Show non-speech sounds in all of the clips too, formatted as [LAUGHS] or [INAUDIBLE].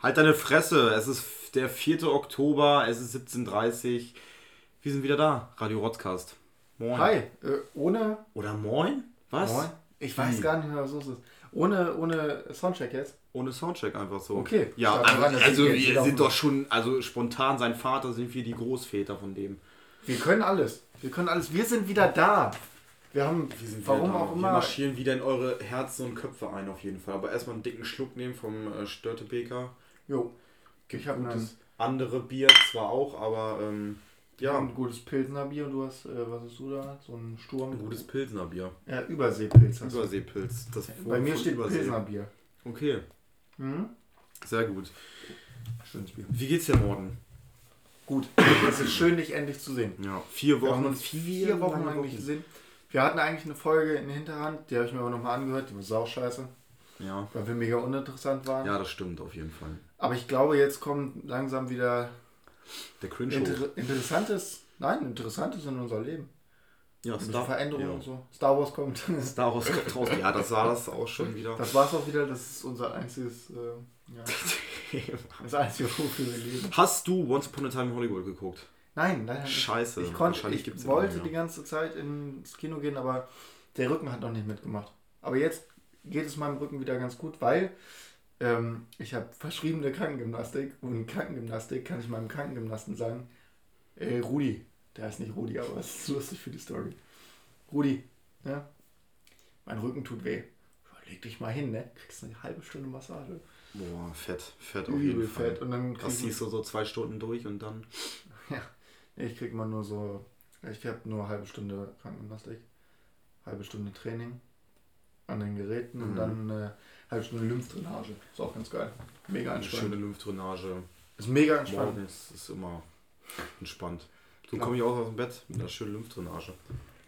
Halt deine Fresse. Es ist der 4. Oktober, es ist 17.30 Uhr. Wir sind wieder da. Radio Rotzcast. Moin. Hi. Äh, ohne. Oder moin? Was? Moin? Ich weiß Wie? gar nicht mehr, was los ist. Ohne, ohne Soundcheck jetzt? Ohne Soundcheck einfach so. Okay. Ja, aber, also, also wir sind doch schon, also spontan sein Vater sind wir die Großväter von dem. Wir können alles. Wir können alles. Wir sind wieder da. Wir haben, wir warum auch immer. Wir marschieren wieder in eure Herzen und Köpfe ein, auf jeden Fall. Aber erstmal einen dicken Schluck nehmen vom äh, Störtebeker. Jo. Ich habe das andere Bier zwar auch, aber ähm, ja. Ein gutes Pilsner Bier und du hast, äh, was hast du da? So ein Sturm? Ein gutes Pilsner Bier. Ja, Überseepilz. Überseepilz. Das Bei mir steht Übersee. Pilsner Bier. Okay. Mhm. Sehr gut. Schönes Bier. Wie geht's dir morgen? Gut. [LAUGHS] Es ist schön, dich endlich zu sehen. Ja, vier Wochen. Wir vier, vier Wochen lang nicht gesehen. Wir hatten eigentlich eine Folge in der Hinterhand, die habe ich mir aber nochmal angehört, die war sau scheiße. Ja. Weil wir mega uninteressant waren. Ja, das stimmt auf jeden Fall. Aber ich glaube, jetzt kommt langsam wieder der Cringe Inter Interessantes, nein, Interessantes in unser Leben. Ja, Star Veränderungen ja. und so. Star Wars kommt. [LAUGHS] Star Wars kommt raus. Ja, das war das auch schon wieder. Das war es auch wieder. Das ist unser einziges, äh, ja, [LAUGHS] das einzige, wofür wir leben. Hast du Once Upon a Time in Hollywood geguckt? Nein, nicht. Scheiße. Ich, konnte, ich wollte die ganze Zeit ins Kino gehen, aber der Rücken hat noch nicht mitgemacht. Aber jetzt geht es meinem Rücken wieder ganz gut, weil ähm, ich habe verschriebene Krankengymnastik und Krankengymnastik kann ich meinem Krankengymnasten sagen, ey Rudi, der heißt nicht Rudi, aber es ist lustig für die Story. Rudi, ja, mein Rücken tut weh. Leg dich mal hin, ne? Kriegst eine halbe Stunde Massage. Boah, fett, fett auf jeden Fall. Fett. Und dann das ziehst du so zwei Stunden durch und dann. [LAUGHS] Ja, ich krieg mal nur so, ich habe nur eine halbe Stunde Krankengymnastik, halbe Stunde Training an den Geräten mhm. und dann eine halbe Stunde Lymphdrainage. Ist auch ganz geil. Mega entspannt. Eine schöne Lymphdrainage. Ist mega entspannt. Morgens ist immer entspannt. So komme ich auch aus dem Bett mit einer schönen Lymphdrainage.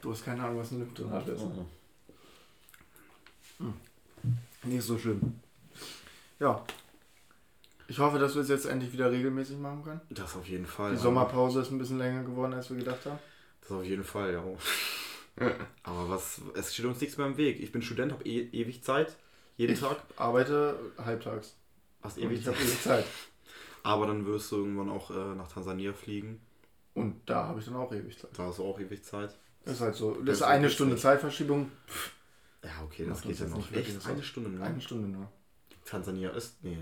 Du hast keine Ahnung, was eine Lymphdrainage ist. Mhm. Hm. Nicht so schlimm. Ja. Ich hoffe, dass wir es jetzt endlich wieder regelmäßig machen können. Das auf jeden Fall. Die Sommerpause ist ein bisschen länger geworden, als wir gedacht haben. Das auf jeden Fall, ja. Aber was, es steht uns nichts mehr im Weg. Ich bin Student, habe e ewig Zeit. Jeden ich Tag. arbeite halbtags. Hast ewig ich habe ewig Zeit. [LAUGHS] Aber dann wirst du irgendwann auch äh, nach Tansania fliegen. Und da habe ich dann auch ewig Zeit. Da hast du auch ewig Zeit. Das ist halt so. Das, das ist eine Stunde Zeit. Zeitverschiebung. Ja, okay, das geht ja noch. Echt? Eine Stunde nur? Eine Stunde nur. Tansania ist. Nee.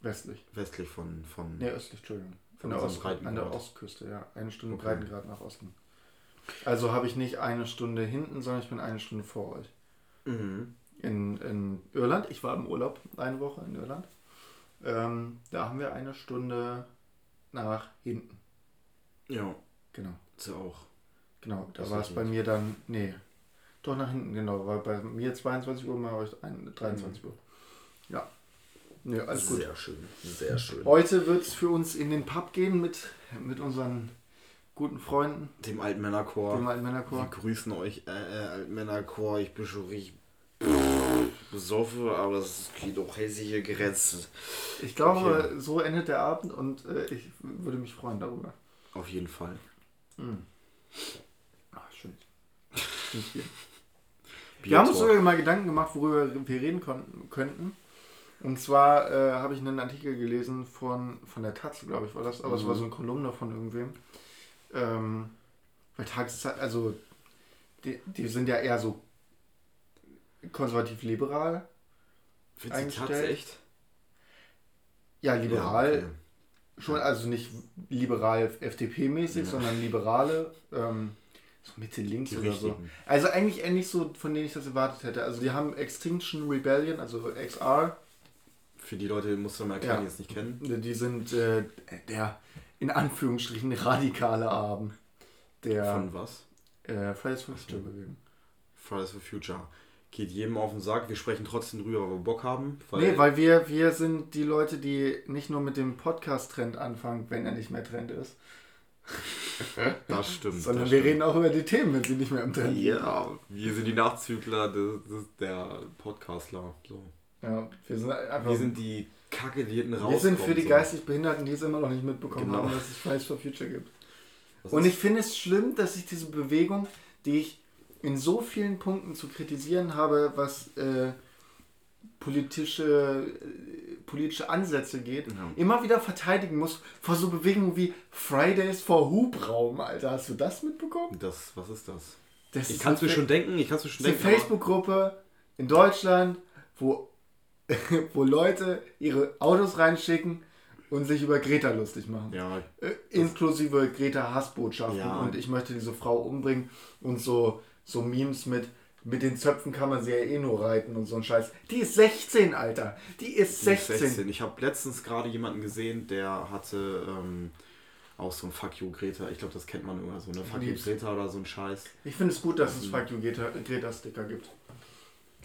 Westlich. Westlich von. von nee, östlich, Entschuldigung. Von, von der Ost an der Ostküste, ja. Eine Stunde okay. Breitengrad nach Osten. Also habe ich nicht eine Stunde hinten, sondern ich bin eine Stunde vor euch. Mhm. In, in Irland. Ich war im Urlaub eine Woche in Irland. Ähm, da haben wir eine Stunde nach hinten. Ja. Genau. Ist ja auch. Genau, da war es bei mir dann. Nee. Doch nach hinten, genau. War bei mir 22 Uhr, bei euch 23 Uhr. Ja. Nee, alles gut. Sehr schön, sehr schön. Heute wird es für uns in den Pub gehen mit, mit unseren guten Freunden. Dem alten Männerchor. Dem alten Männerchor. Wir grüßen euch, äh, äh alten Männerchor. Ich bin schon richtig besoffen, aber es geht doch hässliche Grenzen. Ich glaube, okay. so endet der Abend und äh, ich würde mich freuen darüber. Auf jeden Fall. Mhm. Ach, schön. [LAUGHS] wir haben uns sogar mal Gedanken gemacht, worüber wir reden könnten. Und zwar äh, habe ich einen Artikel gelesen von, von der Taz, glaube ich, war das, aber mhm. es war so eine Kolumne von irgendwem. Ähm, weil Tageszeit, also die, die sind ja eher so konservativ-liberal eingestellt. echt? Ja, liberal. Ja, okay. Schon, also nicht liberal FDP-mäßig, ja. sondern liberale, ähm, so Mitte links oder so. Also eigentlich ähnlich so, von denen ich das erwartet hätte. Also die haben Extinction Rebellion, also XR. Für die Leute, die musst du mal erklären, ja. die es nicht kennen. Die sind äh, der in Anführungsstrichen radikale Abend. Der, Von was? Äh, Fridays for Future Bewegung. Fridays for Future. Geht jedem auf den Sack. Wir sprechen trotzdem drüber, weil wir Bock haben. Weil nee, weil wir, wir sind die Leute, die nicht nur mit dem Podcast-Trend anfangen, wenn er nicht mehr Trend ist. [LAUGHS] Das stimmt. Sondern das wir stimmt. reden auch über die Themen, wenn sie nicht mehr im Trend sind. Ja, wir sind die Nachzügler des, des, der Podcastler. So. Ja, wir sind einfach. Wir sind die Kacke, die hinten rauskommt. Wir sind für die so. geistig Behinderten, die es immer noch nicht mitbekommen genau. haben, dass es Fridays for Future gibt. Das Und ich finde es schlimm, dass ich diese Bewegung, die ich in so vielen Punkten zu kritisieren habe, was äh, politische, äh, politische Ansätze geht, ja. immer wieder verteidigen muss vor so Bewegungen wie Fridays for Hubraum, Alter. Hast du das mitbekommen? Das, was ist das? das ich kann es mir schon denken, ich kann es mir schon denken. Eine Facebook-Gruppe in Deutschland, wo, [LAUGHS] wo Leute ihre Autos reinschicken und sich über Greta lustig machen. Ja. Äh, inklusive Greta Hassbotschaften ja. und ich möchte diese Frau umbringen und so, so Memes mit mit den Zöpfen kann man sie ja eh nur reiten und so ein Scheiß. Die ist 16, Alter. Die ist 16. Die ist 16. Ich habe letztens gerade jemanden gesehen, der hatte ähm, auch so ein Fuck you Greta. Ich glaube, das kennt man immer so, eine Fuck you Greta oder so ein Scheiß. Ich finde es gut, dass es Fuck you Greta-Sticker gibt.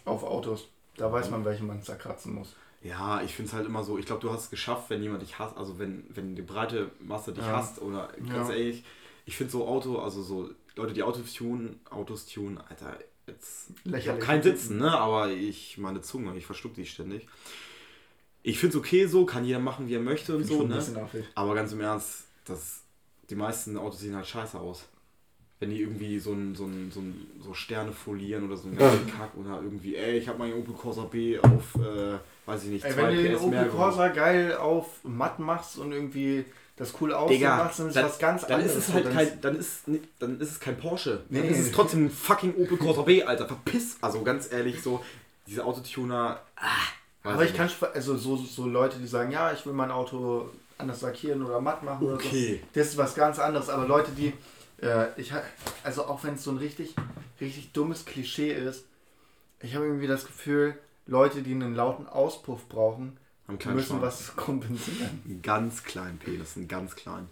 Auf Autos. Da weiß man, welchen man zerkratzen muss. Ja, ich finde es halt immer so, ich glaube, du hast es geschafft, wenn jemand dich hasst, also wenn, wenn die breite Masse dich ja. hasst oder ganz ja. ehrlich, ich finde so Auto, also so Leute, die Autos tunen, Autos tunen, Alter, jetzt, ich habe kein Sitzen, ne? aber ich, meine Zunge, ich verschluck die ständig. Ich finde es okay so, kann jeder machen, wie er möchte und so, ne? Aber ganz im Ernst, das, die meisten Autos sehen halt scheiße aus. Wenn die irgendwie so, ein, so, ein, so, ein, so Sterne folieren oder so einen Kack oder irgendwie, ey, ich habe meinen Opel Corsa B auf, äh, weiß ich nicht, ey, Wenn du den Opel Corsa geil auf matt machst und irgendwie das cool aussehen Digga, macht, dann ist was ganz dann anderes. Ist es halt kein, dann, ist, dann ist es kein Porsche. Nee. Dann ist es trotzdem ein fucking Opel Corsa B, Alter. Verpiss. Also ganz ehrlich, so diese Autotuner. Ah, Aber ich kann also so, so Leute, die sagen, ja, ich will mein Auto anders lackieren oder matt machen okay. oder so. Das ist was ganz anderes. Aber Leute, die äh, ich also auch wenn es so ein richtig, richtig dummes Klischee ist, ich habe irgendwie das Gefühl, Leute, die einen lauten Auspuff brauchen, müssen was [LAUGHS] kompensieren. Einen ganz kleinen Penis, einen ganz kleinen.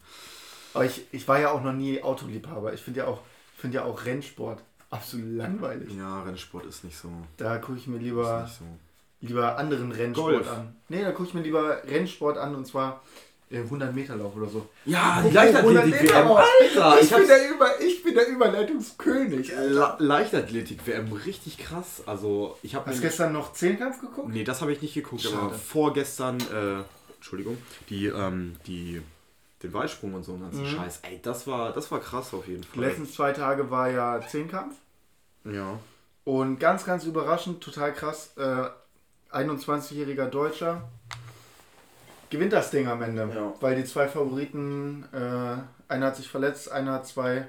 Aber ich, ich war ja auch noch nie Autoliebhaber. Ich finde ja, auch, find ja auch Rennsport absolut langweilig. Ja, Rennsport ist nicht so. Da gucke ich mir lieber, so. lieber anderen Rennsport Golf. an. Nee, da gucke ich mir lieber Rennsport an und zwar 100 Meter Lauf oder so. Ja, die Leichtathletik-WM. Alter, ich, ich, bin der Über, ich bin der Überleitungskönig. Leichtathletik-WM, richtig krass. Also, ich habe. Hast du gestern noch Zehnkampf geguckt? Nee, das habe ich nicht geguckt, Schade. aber vorgestern, äh, Entschuldigung, die, ähm, die, den Weitsprung und so einen ganzen mhm. Scheiß. Ey, das war, das war krass auf jeden Fall. Die letzten zwei Tage war ja Zehnkampf. Ja. Und ganz, ganz überraschend, total krass. Äh, 21-jähriger Deutscher gewinnt das Ding am Ende. Ja. Weil die zwei Favoriten, äh, einer hat sich verletzt, einer hat zwei,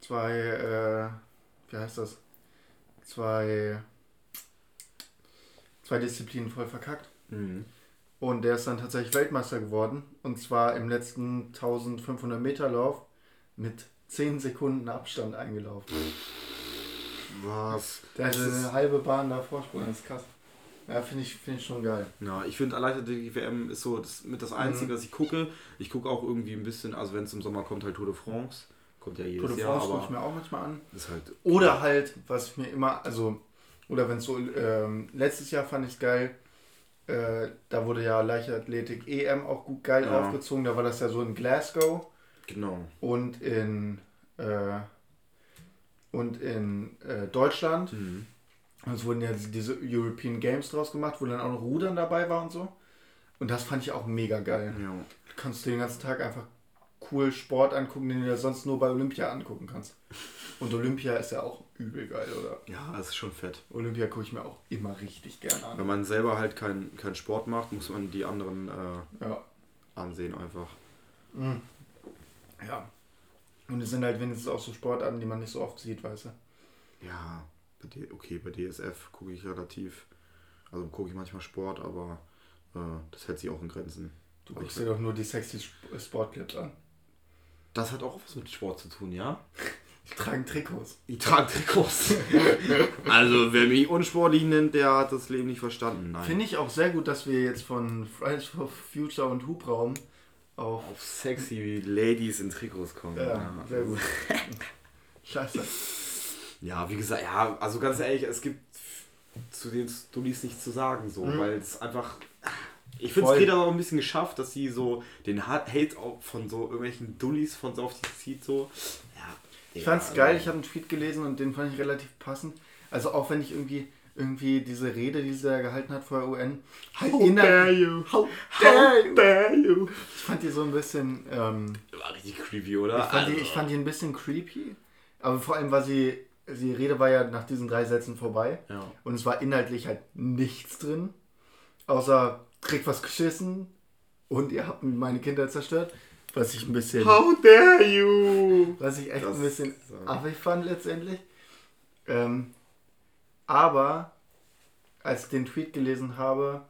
zwei, äh, wie heißt das? Zwei, zwei Disziplinen voll verkackt. Mhm. Und der ist dann tatsächlich Weltmeister geworden. Und zwar im letzten 1500 Meter Lauf mit 10 Sekunden Abstand eingelaufen. Was? Der hatte eine halbe Bahn da Vorsprung, das ist krass. Ja, finde ich, find ich schon geil. Ja, ich finde die WM ist so das, mit das Einzige, mhm. was ich gucke. Ich gucke auch irgendwie ein bisschen, also wenn es im Sommer kommt, halt Tour de France. Kommt ja jedes Tour de France gucke ich mir auch manchmal an. Ist halt oder halt, was ich mir immer, also, oder wenn es so, ähm, letztes Jahr fand ich es geil, äh, da wurde ja Leichtathletik EM auch gut geil ja. aufgezogen. Da war das ja so in Glasgow. Genau. Und in, äh, und in äh, Deutschland. Mhm. Es wurden ja diese European Games draus gemacht, wo dann auch noch Rudern dabei war und so. Und das fand ich auch mega geil. Ja. Du kannst dir den ganzen Tag einfach cool Sport angucken, den du ja sonst nur bei Olympia angucken kannst. Und Olympia ist ja auch übel geil, oder? Ja, das ist schon fett. Olympia gucke ich mir auch immer richtig gerne an. Wenn man selber halt keinen kein Sport macht, muss man die anderen äh, ja. ansehen einfach. Mhm. Ja. Und es sind halt wenigstens auch so Sportarten, die man nicht so oft sieht, weißt du? Ja okay, bei DSF gucke ich relativ, also gucke ich manchmal Sport, aber äh, das hält sich auch in Grenzen. Du guckst dir doch nur die sexy Sportclips an. Das hat auch was mit Sport zu tun, ja? Die tragen Trikots. Die tragen Trikots. [LAUGHS] also, wer mich unsportlich nennt, der hat das Leben nicht verstanden. Finde ich auch sehr gut, dass wir jetzt von Fridays for Future und Hubraum auf, auf sexy Ladies in Trikots kommen. Ja, ja. sehr gut. [LAUGHS] Scheiße. Ja, wie gesagt, ja, also ganz ehrlich, es gibt zu den Dullis nichts zu sagen, so, mhm. weil es einfach. Ich finde es geht aber auch ein bisschen geschafft, dass sie so den Hate auch von so irgendwelchen Dullis von so auf sich zieht, so. Ja. Ich fand's ja, geil, ich habe einen Tweet gelesen und den fand ich relativ passend. Also auch wenn ich irgendwie irgendwie diese Rede, die sie da gehalten hat vor der UN. Halt How dare you? How dare, How dare you? Ich fand die so ein bisschen. Ähm, war richtig creepy, oder? Ich fand, also. die, ich fand die ein bisschen creepy. Aber vor allem war sie die Rede war ja nach diesen drei Sätzen vorbei. Ja. Und es war inhaltlich halt nichts drin. Außer kriegt was geschissen und ihr habt meine Kinder zerstört. Was ich ein bisschen. How dare you! Was ich echt das ein bisschen affig fand letztendlich. Ähm, aber als ich den Tweet gelesen habe,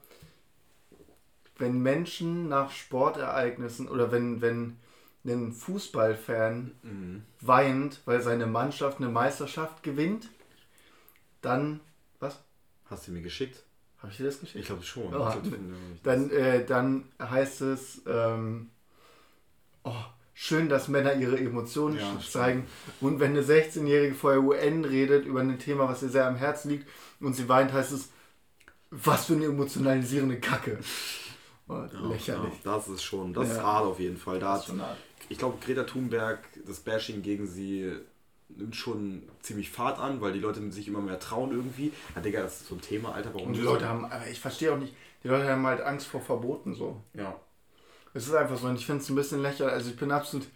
wenn Menschen nach Sportereignissen oder wenn, wenn ein Fußballfan mhm. weint, weil seine Mannschaft eine Meisterschaft gewinnt, dann. Was? Hast du mir geschickt? Habe ich dir das geschickt? Ich glaube schon. Oh, dann, äh, dann heißt es, ähm, oh, schön, dass Männer ihre Emotionen ja, zeigen. Und wenn eine 16-Jährige vor der UN redet über ein Thema, was ihr sehr am Herzen liegt, und sie weint, heißt es, was für eine emotionalisierende Kacke. Oh, ja, lächerlich. Ja, das ist schon, das ist hart auf jeden Fall. Da hat, ich glaube, Greta Thunberg, das Bashing gegen sie nimmt schon ziemlich Fahrt an, weil die Leute sich immer mehr trauen irgendwie. Ja, Digga, das ist so ein Thema, Alter. Warum Und die Leute haben, ich verstehe auch nicht, die Leute haben halt Angst vor Verboten so. Ja. Es ist einfach so und ich finde es ein bisschen lächerlich. Also ich bin absolut,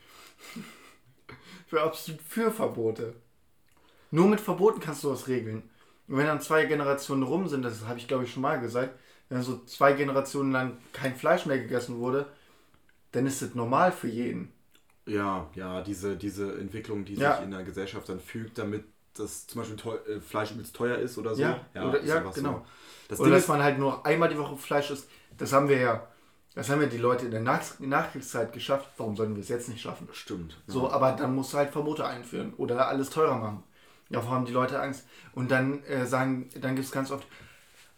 [LAUGHS] für absolut für Verbote. Nur mit Verboten kannst du was regeln. Und wenn dann zwei Generationen rum sind, das habe ich glaube ich schon mal gesagt, wenn so zwei Generationen lang kein Fleisch mehr gegessen wurde, dann ist das normal für jeden. Ja, ja, diese, diese Entwicklung, die ja. sich in der Gesellschaft dann fügt, damit das zum Beispiel teuer, äh, Fleisch übelst teuer ist oder so. Ja, ja, oder, ja genau. So. Das oder Ding dass man halt nur einmal die Woche Fleisch isst, das haben wir ja, das haben ja die Leute in der Nach Nachkriegszeit geschafft. Warum sollen wir es jetzt nicht schaffen? Stimmt. Ja. So, aber dann musst du halt Verbote einführen oder alles teurer machen. Davor haben die Leute Angst. Und dann äh, sagen, dann gibt es ganz oft,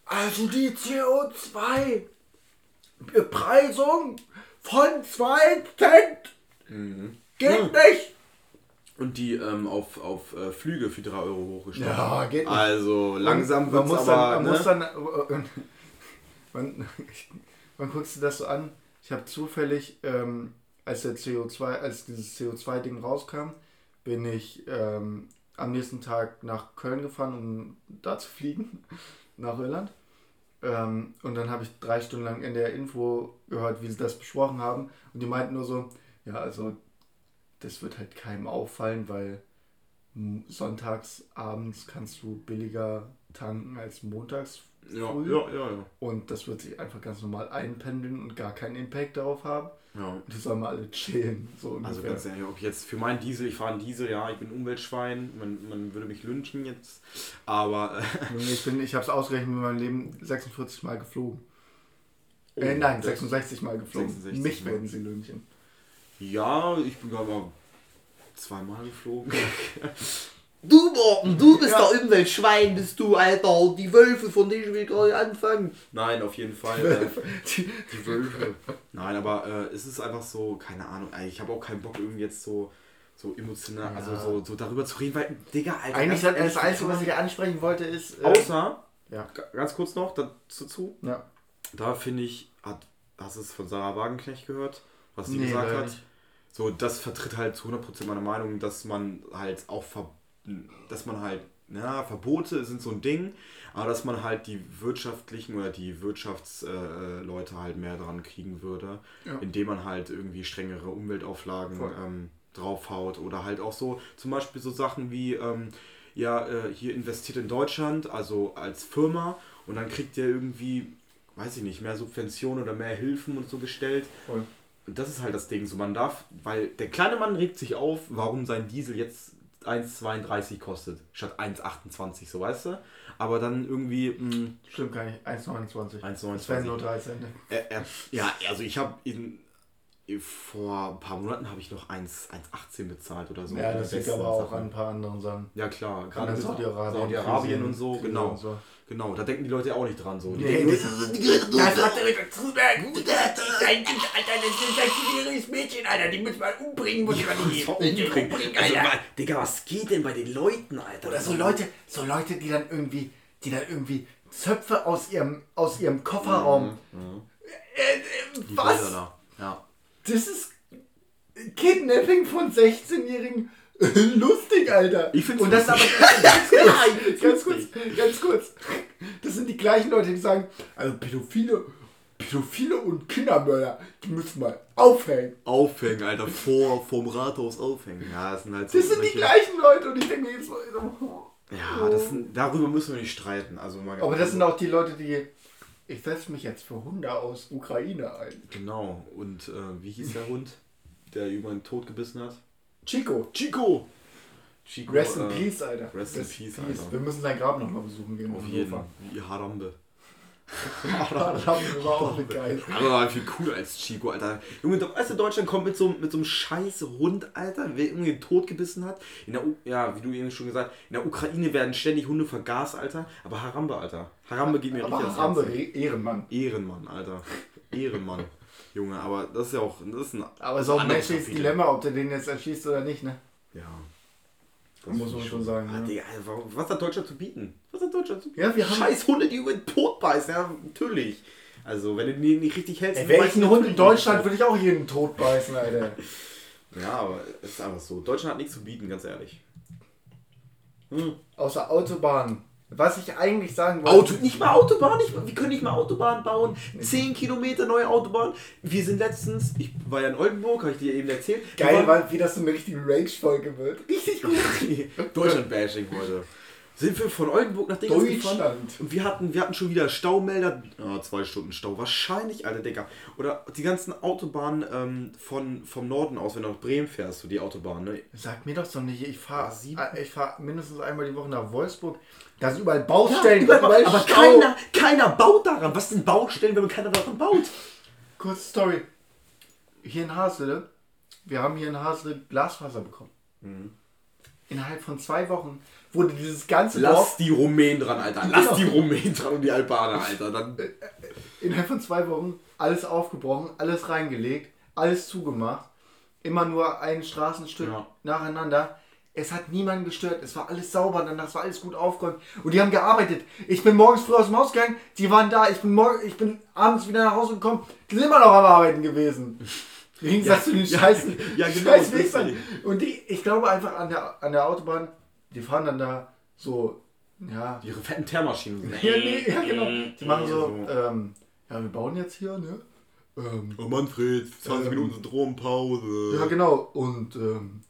also die CO2-Bepreisung von 2 Cent Mhm. Geht ja. nicht! Und die ähm, auf, auf äh, Flüge für 3 Euro hochgestellt. Ja, geht nicht. Also langsam wird es aber... Dann, man ne? muss dann... Äh, [LAUGHS] wann, [LAUGHS] wann guckst du das so an? Ich habe zufällig, ähm, als der CO2, als dieses CO2-Ding rauskam, bin ich ähm, am nächsten Tag nach Köln gefahren, um da zu fliegen, [LAUGHS] nach Irland. Ähm, und dann habe ich drei Stunden lang in der Info gehört, wie sie das besprochen haben. Und die meinten nur so, ja, also das wird halt keinem auffallen, weil sonntags abends kannst du billiger tanken als montags ja, Ja, ja, ja. Und das wird sich einfach ganz normal einpendeln und gar keinen Impact darauf haben. Ja. Die sollen mal alle chillen. So also ganz ehrlich, ob jetzt für meinen Diesel, ich fahre einen Diesel, ja, ich bin Umweltschwein, man, man würde mich lynchen jetzt, aber... [LAUGHS] Ich bin, ich habe es ausgerechnet mit meinem Leben 46 Mal geflogen. Oh, äh, nein, 66 Mal geflogen. 66 mich werden sie lynchen. Ja, ich bin gerade mal zweimal geflogen. [LAUGHS] Du, Morten, du bist ja. der Umweltschwein, bist du, Alter. Die Wölfe, von denen ich will gerade anfangen. Nein, auf jeden Fall. Äh, die, die Wölfe. Nein, aber äh, es ist einfach so, keine Ahnung, ich habe auch keinen Bock, irgendwie jetzt so so emotional, also ja. also so, so darüber zu reden, weil, Digga, Alter. Eigentlich das, das Einzige, was ich ansprechen wollte, ist. Äh, Außer, ja. ganz kurz noch dazu, ja. da finde ich, hat, hast du es von Sarah Wagenknecht gehört, was sie nee, gesagt hat? Nicht. So, das vertritt halt zu 100% meine Meinung, dass man halt auch, ver dass man halt, na, Verbote sind so ein Ding, aber dass man halt die wirtschaftlichen oder die Wirtschaftsleute äh, halt mehr dran kriegen würde, ja. indem man halt irgendwie strengere Umweltauflagen ähm, draufhaut oder halt auch so, zum Beispiel so Sachen wie, ähm, ja, äh, hier investiert in Deutschland, also als Firma und dann kriegt ihr irgendwie, weiß ich nicht, mehr Subventionen oder mehr Hilfen und so gestellt. Voll. Und das ist halt das Ding. So, man darf, weil der kleine Mann regt sich auf, warum sein Diesel jetzt 1,32 kostet, statt 1,28, so weißt du? Aber dann irgendwie. Mh, hm, Stimmt gar nicht, 1,29. 1,29. Das wären nur 3 Cent. Er, er, ja, also ich habe ihn. Vor ein paar Monaten habe ich noch 1,18 bezahlt oder so. Ja, das liegt aber auch Sachen. an ein paar anderen Sachen. Ja, klar. Gerade Saudi-Arabien Saudi und so, genau. Und so. Genau, da denken die Leute auch nicht dran so. Die nee, hat Zuberg. Das das ist ein vierjähriges Mädchen, Alter. Die muss man umbringen, muss man die umbringen. also, Alter. Digga, was geht denn bei den Leuten, Alter? Oder so Leute, so Leute, die dann irgendwie, die dann irgendwie Zöpfe aus ihrem, aus ihrem Kofferraum. Mhm. Mhm. Äh, äh, was? Ja. Das ist Kidnapping von 16-Jährigen [LAUGHS] Lustig, Alter. Ich finde Und das lustig. aber ganz [LAUGHS] kurz, ganz kurz, ganz kurz. Das sind die gleichen Leute, die sagen, also Pädophile, Pädophile und Kindermörder, die müssen mal aufhängen. Aufhängen, Alter, vor vom Rathaus aufhängen. Ja, das sind halt so Das sind die gleichen Leute und ich denke mir jetzt mal, Ja, das sind, darüber müssen wir nicht streiten. Also mal aber das sind auch die Leute, die ich setze mich jetzt für Hunde aus Ukraine ein. Genau. Und äh, wie hieß der Hund, der jemanden tot gebissen hat? Chico. Chico! Chico Rest in äh, Peace, Alter. Rest in Peace, Alter. Wir müssen sein Grab nochmal besuchen gehen. Auf jeden. Fall. Harambe. Auch eine geil. Aber war viel cooler als Chico, Alter. Junge, weißt du, Deutschland kommt mit so, mit so einem scheiß Hund, Alter, wer irgendwie den Tod gebissen hat. In der U ja, wie du eben schon gesagt in der Ukraine werden ständig Hunde vergast, Alter. Aber Harambe, Alter. Harambe geht mir Aber richtig Harambe, Herz. Ehrenmann. Ehrenmann, Alter. Ehrenmann. [LAUGHS] Junge, aber das ist ja auch, das ist ein Aber so ein anderes menschliches Kapitel. Dilemma, ob der den jetzt erschießt oder nicht, ne? Ja. Das muss man schon sagen, Ah. Digga, warum- was hat Deutschland zu bieten? Was hat Deutschland zu bieten? Ja, wir haben- Scheiß Hunde, die über den Tod beißen, ja, natürlich. Also, wenn du die nicht richtig hältst... Ey, welchen Hund in Deutschland würde ich auch jeden tot beißen, Alter. [LAUGHS] Ja, aber es ist einfach so. Deutschland hat nichts zu bieten, ganz ehrlich. Hm. Außer Autobahnen. Was ich eigentlich sagen Auto, nicht mal Autobahn, nicht mal, wir können nicht mal Autobahn bauen. 10 Kilometer neue Autobahn. Wir sind letztens, ich war ja in Oldenburg, habe ich dir eben erzählt. Geil, waren- weil, wie das so eine richtige Rage-Folge wird. Richtig gut. [LAUGHS] Deutschland-Bashing heute. Sind wir von Oldenburg nach Dingens gefahren Deutschland. und wir hatten, wir hatten schon wieder Staumelder. Ah, zwei Stunden Stau. Wahrscheinlich, Alter, Digga. Oder die ganzen Autobahnen ähm, von, vom Norden aus, wenn du nach Bremen fährst, so die Autobahn, ne? Sag mir doch so nicht, ich fahre sieben- ich fahr mindestens einmal die Woche nach Wolfsburg. Da sind überall Baustellen, überall, überall aber Stau. keiner, keiner baut daran. Was sind Baustellen, wenn keiner daran baut? Kurze Story. Hier in Hasle, wir haben hier in Hasle Glasfaser bekommen. Mhm. Innerhalb von zwei Wochen wurde dieses ganze Lass Dorf, die Rumänen dran, Alter. Lass Genau. die Rumänen dran und die Albaner, Alter. Dann, innerhalb von zwei Wochen alles aufgebrochen, alles reingelegt, alles zugemacht. Immer nur ein Straßenstück Ja. nacheinander. Es hat niemanden gestört. Es war alles sauber, danach es war alles gut aufgeräumt. Und die haben gearbeitet. Ich bin morgens früh aus dem Haus gegangen, die waren da. Ich bin, morgen, ich bin abends wieder nach Hause gekommen, die sind immer noch am Arbeiten gewesen. [LAUGHS] Im Gegensatz zu den [LAUGHS] ja, scheißen [LAUGHS] ja, genau, scheiß ist Und die, ich glaube einfach an der, an der Autobahn, die fahren dann da so, ja, ihre fetten Teermaschinen. ja, nee, ja, genau. Die machen so, so. ähm, ja, wir bauen jetzt hier, ne? Ähm, Oh Manfred, 20 Ähm, Minuten Strompause. ja, genau. Und, ähm,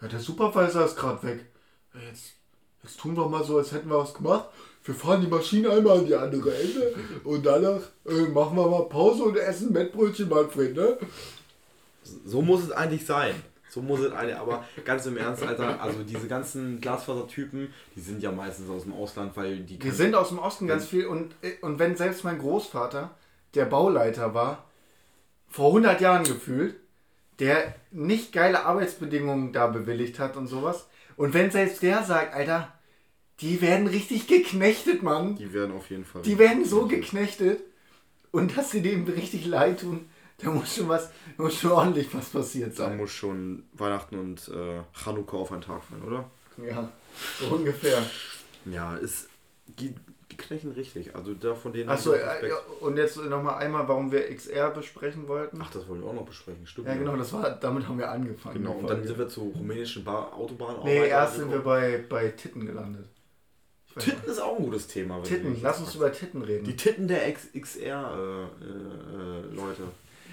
ja, der Supervisor ist gerade weg. Jetzt, jetzt tun wir mal so, als hätten wir was gemacht. Wir fahren die Maschine einmal an die andere Ende und danach äh, machen wir mal Pause und essen Mettbrötchen, Manfred, ne? So muss es eigentlich sein. So muss es eigentlich, aber ganz im Ernst, Alter, also diese ganzen Glasfasertypen, die sind ja meistens aus dem Ausland, weil die Wir sind aus dem Osten ganz viel und, äh, und wenn selbst mein Großvater, der Bauleiter war, vor 100 Jahren gefühlt, der nicht geile Arbeitsbedingungen da bewilligt hat und sowas. Und wenn selbst der sagt, Alter, die werden richtig geknechtet, Mann. die werden auf jeden Fall. Die werden so geknechtet und dass sie dem richtig leid tun, da muss schon was, da muss schon ordentlich was passiert Da sein. muss schon Weihnachten und äh, Chanukka auf einen Tag fallen, oder? Ja, so ungefähr. Ja, ist. Knechen richtig. Also da von denen. Achso, äh, ja, und jetzt nochmal einmal, warum wir XR besprechen wollten. Ach, das wollen wir auch noch besprechen, stimmt. Ja, genau, das war, damit haben wir angefangen. Genau, und dann sind wir zur rumänischen Bar Autobahn. Nee, erst sind wir bei, bei Titten gelandet. Titten ist auch ein gutes Thema. Titten, lass uns über Titten reden. Die Titten der XR-Leute. Äh, Leute.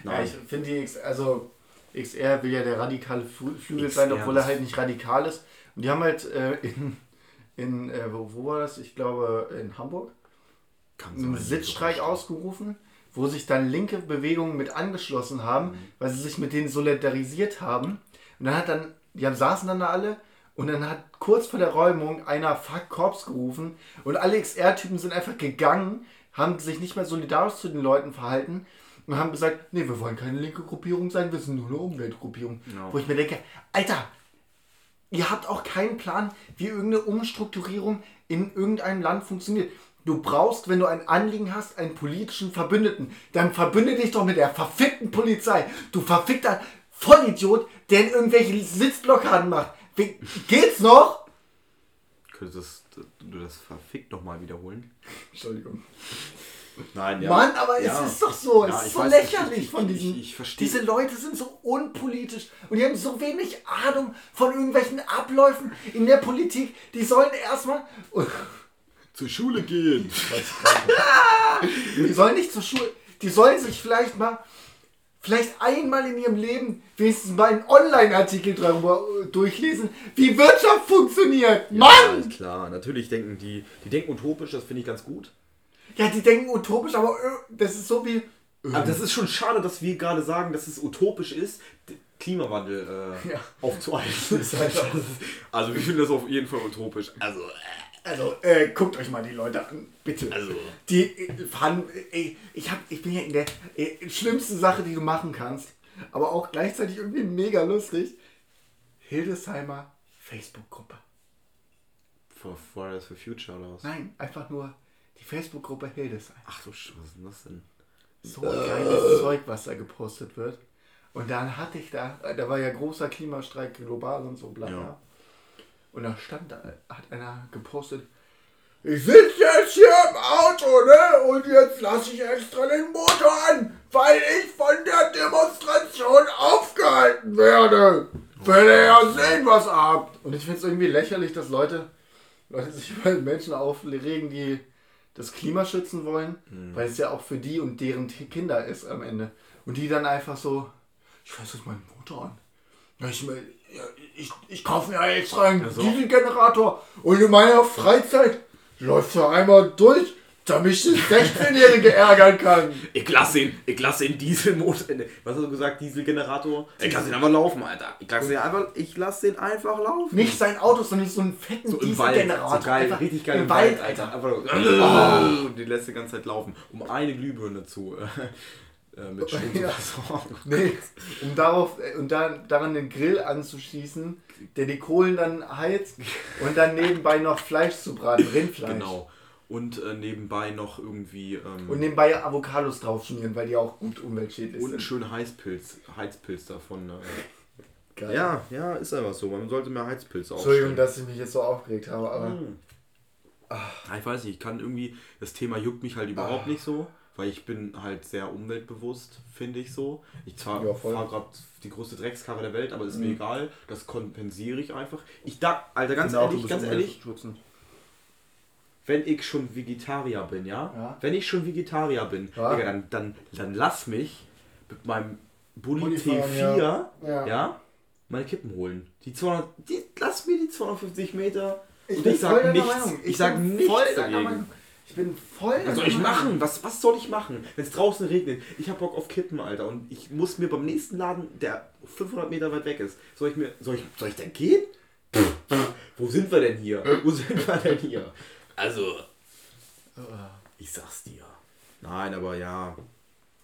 ja, ich finde die X, also XR will ja der radikale Flü- Flügel XR sein, obwohl er halt nicht radikal ist. Und die haben halt äh, in, in äh, wo, wo war das? Ich glaube in Hamburg. Kann einen Sitzstreik ausgerufen, wo sich dann linke Bewegungen mit angeschlossen haben, Mhm. weil sie sich mit denen solidarisiert haben. Und dann hat dann, die haben, saßen dann da alle und dann hat kurz vor der Räumung einer Fuck Korps gerufen und alle XR-Typen sind einfach gegangen, haben sich nicht mehr solidarisch zu den Leuten verhalten und haben gesagt, nee, wir wollen keine linke Gruppierung sein, wir sind nur eine Umweltgruppierung. Ja. Wo ich mir denke, Alter, Ihr habt auch keinen Plan, wie irgendeine Umstrukturierung in irgendeinem Land funktioniert. Du brauchst, wenn du ein Anliegen hast, einen politischen Verbündeten. Dann verbünde dich doch mit der verfickten Polizei. Du verfickter Vollidiot, der irgendwelche Sitzblockaden macht. Geht's noch? Könntest du das verfickt nochmal wiederholen? Entschuldigung. Nein, ja. Mann, aber Ja. es ist doch so. Es Ja, ist so weiß, lächerlich ich- von ich- diesen. ich verstehe. Diese Leute sind so unpolitisch und die haben so wenig Ahnung von irgendwelchen Abläufen in der Politik. Die sollen erstmal. [LAUGHS] Zur Schule gehen. [LAUGHS] Die sollen nicht zur Schule. Die sollen sich vielleicht mal, vielleicht einmal in ihrem Leben wenigstens mal einen Online-Artikel darüber durchlesen, wie Wirtschaft funktioniert. Ja, Mann! ist klar. Natürlich denken die, die denken utopisch, das finde ich ganz gut. Ja, die denken utopisch, aber äh, das ist so wie. Aber das ist schon schade, dass wir gerade sagen, dass es utopisch ist, Klimawandel äh, [LAUGHS] Ja. aufzuhalten. Halt also wir finden das auf jeden Fall utopisch. Also, äh, Also, äh, guckt euch mal die Leute an, bitte. Also. Die äh, fahren, äh, ich, hab, ich bin ja in der äh, schlimmsten Sache, die du machen kannst, aber auch gleichzeitig irgendwie mega lustig. Hildesheimer Facebook-Gruppe. for Fridays for Future oder was? Nein, einfach nur Facebook-Gruppe Hildesheim. Ach du Sch- was ist denn das denn? So geiles Zeug, was da gepostet wird. Und dann hatte ich da, äh, da war ja großer Klimastreik global und so bla. Ja. Und da stand da, hat einer gepostet, ich sitze jetzt hier im Auto, ne? Und jetzt lasse ich extra den Motor an, weil ich von der Demonstration aufgehalten werde. Will ihr ja sehen, was habt. Und ich finde es irgendwie lächerlich, dass Leute, Leute sich über Menschen aufregen, die das Klima schützen wollen, weil es ja auch für die und deren Kinder ist am Ende. Und die dann einfach so, ich fasse jetzt meinen Motor an. Ja, ich, ja, ich, ich kaufe mir extra einen Also- Dieselgenerator und in meiner Freizeit läuft er einmal durch, damit ich den 16-Jährige ärgern kann. Ich lasse ihn, ich lasse den Dieselmotor, ne, was hast du gesagt, Dieselgenerator? Ich lasse ihn einfach laufen, Alter. Ich lasse ihn einfach, ich lasse den einfach laufen. Nicht sein Auto, sondern so einen fetten so im Wald, so Dieselgenerator. geil, Einfach richtig geil im Wald, Alter. Einfach nur, und die lässt die ganze Zeit laufen, um eine Glühbirne zu, äh, äh, mit Strom Ja. [LAUGHS] Nee, um darauf äh, und da, daran den Grill anzuschießen, der die Kohlen dann heizt und dann nebenbei noch Fleisch zu braten, Rindfleisch. Genau. Und äh, nebenbei noch irgendwie ähm, Und nebenbei Avocados drauf schmieren, weil die auch gut umweltschädlich und einen sind. schönen Heißpilz, Heizpilz davon. Äh. Geil. Ja, ja, ist einfach so. Man sollte mehr Heizpilze Entschuldigung, aufstellen. dass ich mich jetzt so aufgeregt habe, aber Hm. Ich weiß nicht, ich kann irgendwie, das Thema juckt mich halt überhaupt Ah. nicht so, weil ich bin halt sehr umweltbewusst, finde ich so. Ich Ja, fahre gerade die größte Dreckskarre der Welt, aber ist mir Mhm. egal, das kompensiere ich einfach. Ich da, Alter, ganz Genau, ehrlich, ganz ehrlich, umweltschützend. Wenn ich schon Vegetarier bin, ja? Ja. Wenn ich schon Vegetarier bin, Ja. Digga, dann, dann, dann lass mich mit meinem Bulli Bulli T4, fahren, ja. Ja. meine Kippen holen. Die 200, die, lass mir die 250 Meter. Ich und ich sag nichts. Meinung. Ich, sag nichts dagegen. Ich bin voll Was soll ich machen? Was, was soll ich machen? Wenn es draußen regnet, ich hab Bock auf Kippen, Alter. Und ich muss mir beim nächsten Laden, der 500 Meter weit weg ist, soll ich mir, soll ich, soll ich da gehen? Wo sind wir denn hier? Wo sind wir denn hier? Also, ich sag's dir. Nein, aber ja.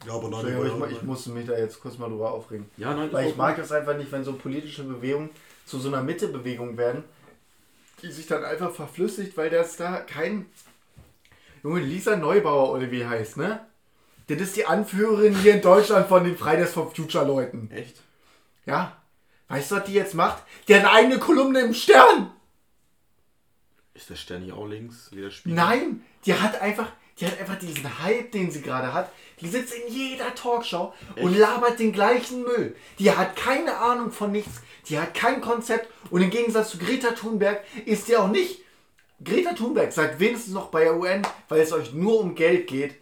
Ja, aber nein, Entschuldigung, ich, ich musste mich da jetzt kurz mal drüber aufregen. Ja, nein, Weil ich mag das einfach nicht, wenn so politische Bewegungen zu so einer Mittebewegung werden, die sich dann einfach verflüssigt, weil das da kein. Junge, Lisa Neubauer oder wie heißt, ne? Das ist die Anführerin hier in Deutschland von den Fridays for Future Leuten. Echt? Ja? Weißt du, was die jetzt macht? Die hat eine eigene Kolumne im Stern! Ist der Stern hier auch links? Wie der Spiegel? Nein, die hat einfach, die hat einfach diesen Hype, den sie gerade hat. Die sitzt in jeder Talkshow und labert den gleichen Müll. Die hat keine Ahnung von nichts. Die hat kein Konzept. Und im Gegensatz zu Greta Thunberg ist die auch nicht. Greta Thunberg sagt wenigstens noch bei der UN, weil es euch nur um Geld geht,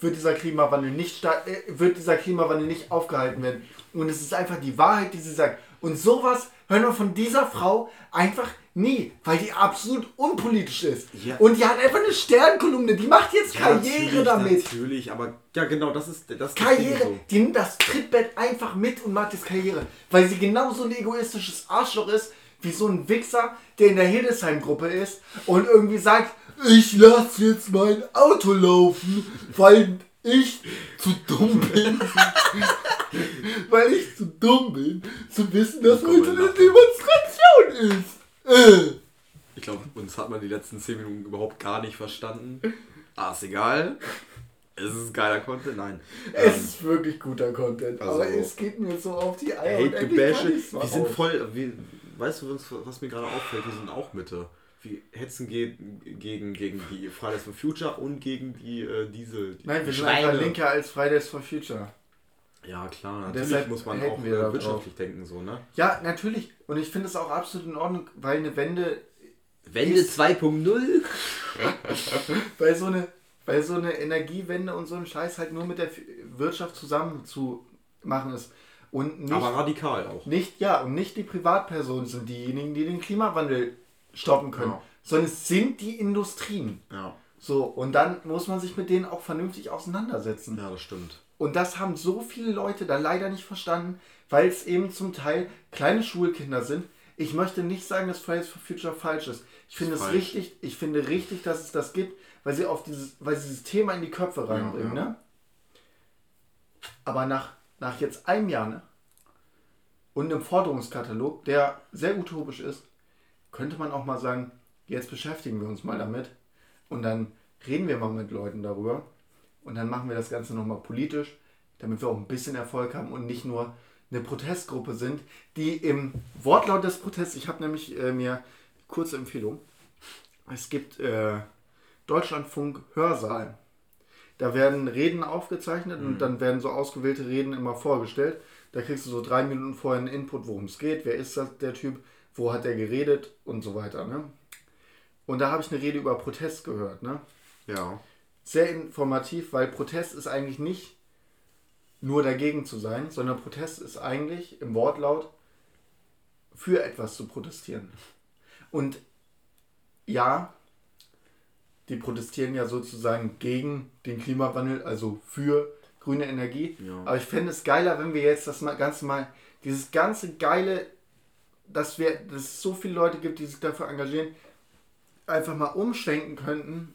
wird dieser Klimawandel nicht äh, wird dieser Klimawandel nicht aufgehalten werden. Und es ist einfach die Wahrheit, die sie sagt. Und sowas hören wir von dieser Frau einfach nie, weil die absolut unpolitisch ist. Ja. Und die hat einfach eine Sternkolumne, die macht jetzt Ja, Karriere natürlich, damit. Natürlich, aber ja genau, das ist das Karriere, so. die nimmt das Trittbett einfach mit und macht jetzt Karriere. Weil sie genauso ein egoistisches Arschloch ist, wie so ein Wichser, der in der Hildesheim-Gruppe ist und irgendwie sagt, ich lasse jetzt mein Auto laufen, weil ich zu dumm bin. weil ich zu dumm bin, zu wissen, dass heute eine. Demonstration ist. Äh. Ich glaube, uns hat man die letzten 10 Minuten überhaupt gar nicht verstanden. Ah, ist egal. Es ist geiler Content, nein. Es Ähm, ist wirklich guter Content, also- aber es geht mir so auf die Eier. und Hate kann Gebäsche. Wir sind voll. Wir, weißt du, was, was mir gerade auffällt? Wir sind auch Mitte. Wir hetzen ge gegen, gegen die Fridays for Future und gegen die äh, Diesel. Die Nein, wir sind einfach linker als Fridays for Future. Ja, klar, natürlich Deshalb muss man auch äh, wirtschaftlich denken, so, ne? Ja, natürlich. Und ich finde es auch absolut in Ordnung, weil eine Wende, Wende 2.0? [LAUGHS] weil so eine, weil so eine Energiewende und so ein Scheiß halt nur mit der Wirtschaft zusammen zu machen ist. Und nicht, Aber radikal auch. nicht, ja, und nicht die Privatpersonen sind diejenigen, die den Klimawandel stoppen können, Ja. sondern es sind die Industrien. Ja. So, und dann muss man sich mit denen auch vernünftig auseinandersetzen. Ja, das stimmt. Und das haben so viele Leute da leider nicht verstanden, weil es eben zum Teil kleine Schulkinder sind. Ich möchte nicht sagen, dass Fridays for Future falsch ist. Ich finde es richtig, ich finde richtig, dass es das gibt, weil sie auf dieses, weil sie dieses Thema in die Köpfe reinbringen, ja. ne? Aber nach, nach jetzt einem Jahr, ne? Und einem Forderungskatalog, der sehr utopisch ist, könnte man auch mal sagen, jetzt beschäftigen wir uns mal damit und dann reden wir mal mit Leuten darüber und dann machen wir das Ganze nochmal politisch, damit wir auch ein bisschen Erfolg haben und nicht nur eine Protestgruppe sind, die im Wortlaut des Protests, ich habe nämlich äh, mir kurze Empfehlung, es gibt äh, Deutschlandfunk Hörsaal. Da werden Reden aufgezeichnet und dann werden so ausgewählte Reden immer vorgestellt. Da kriegst du so drei Minuten vorher einen Input, worum es geht, wer ist das, der Typ, wo hat er geredet und so weiter. Ne? Und da habe ich eine Rede über Protest gehört. Ne? Ja. Sehr informativ, weil Protest ist eigentlich nicht nur dagegen zu sein, sondern Protest ist eigentlich im Wortlaut für etwas zu protestieren. Und ja, die protestieren ja sozusagen gegen den Klimawandel, also für grüne Energie. Ja. Aber ich fände es geiler, wenn wir jetzt das mal Ganze mal, dieses ganze geile, dass wir, dass es so viele Leute gibt, die sich dafür engagieren, einfach mal umschwenken könnten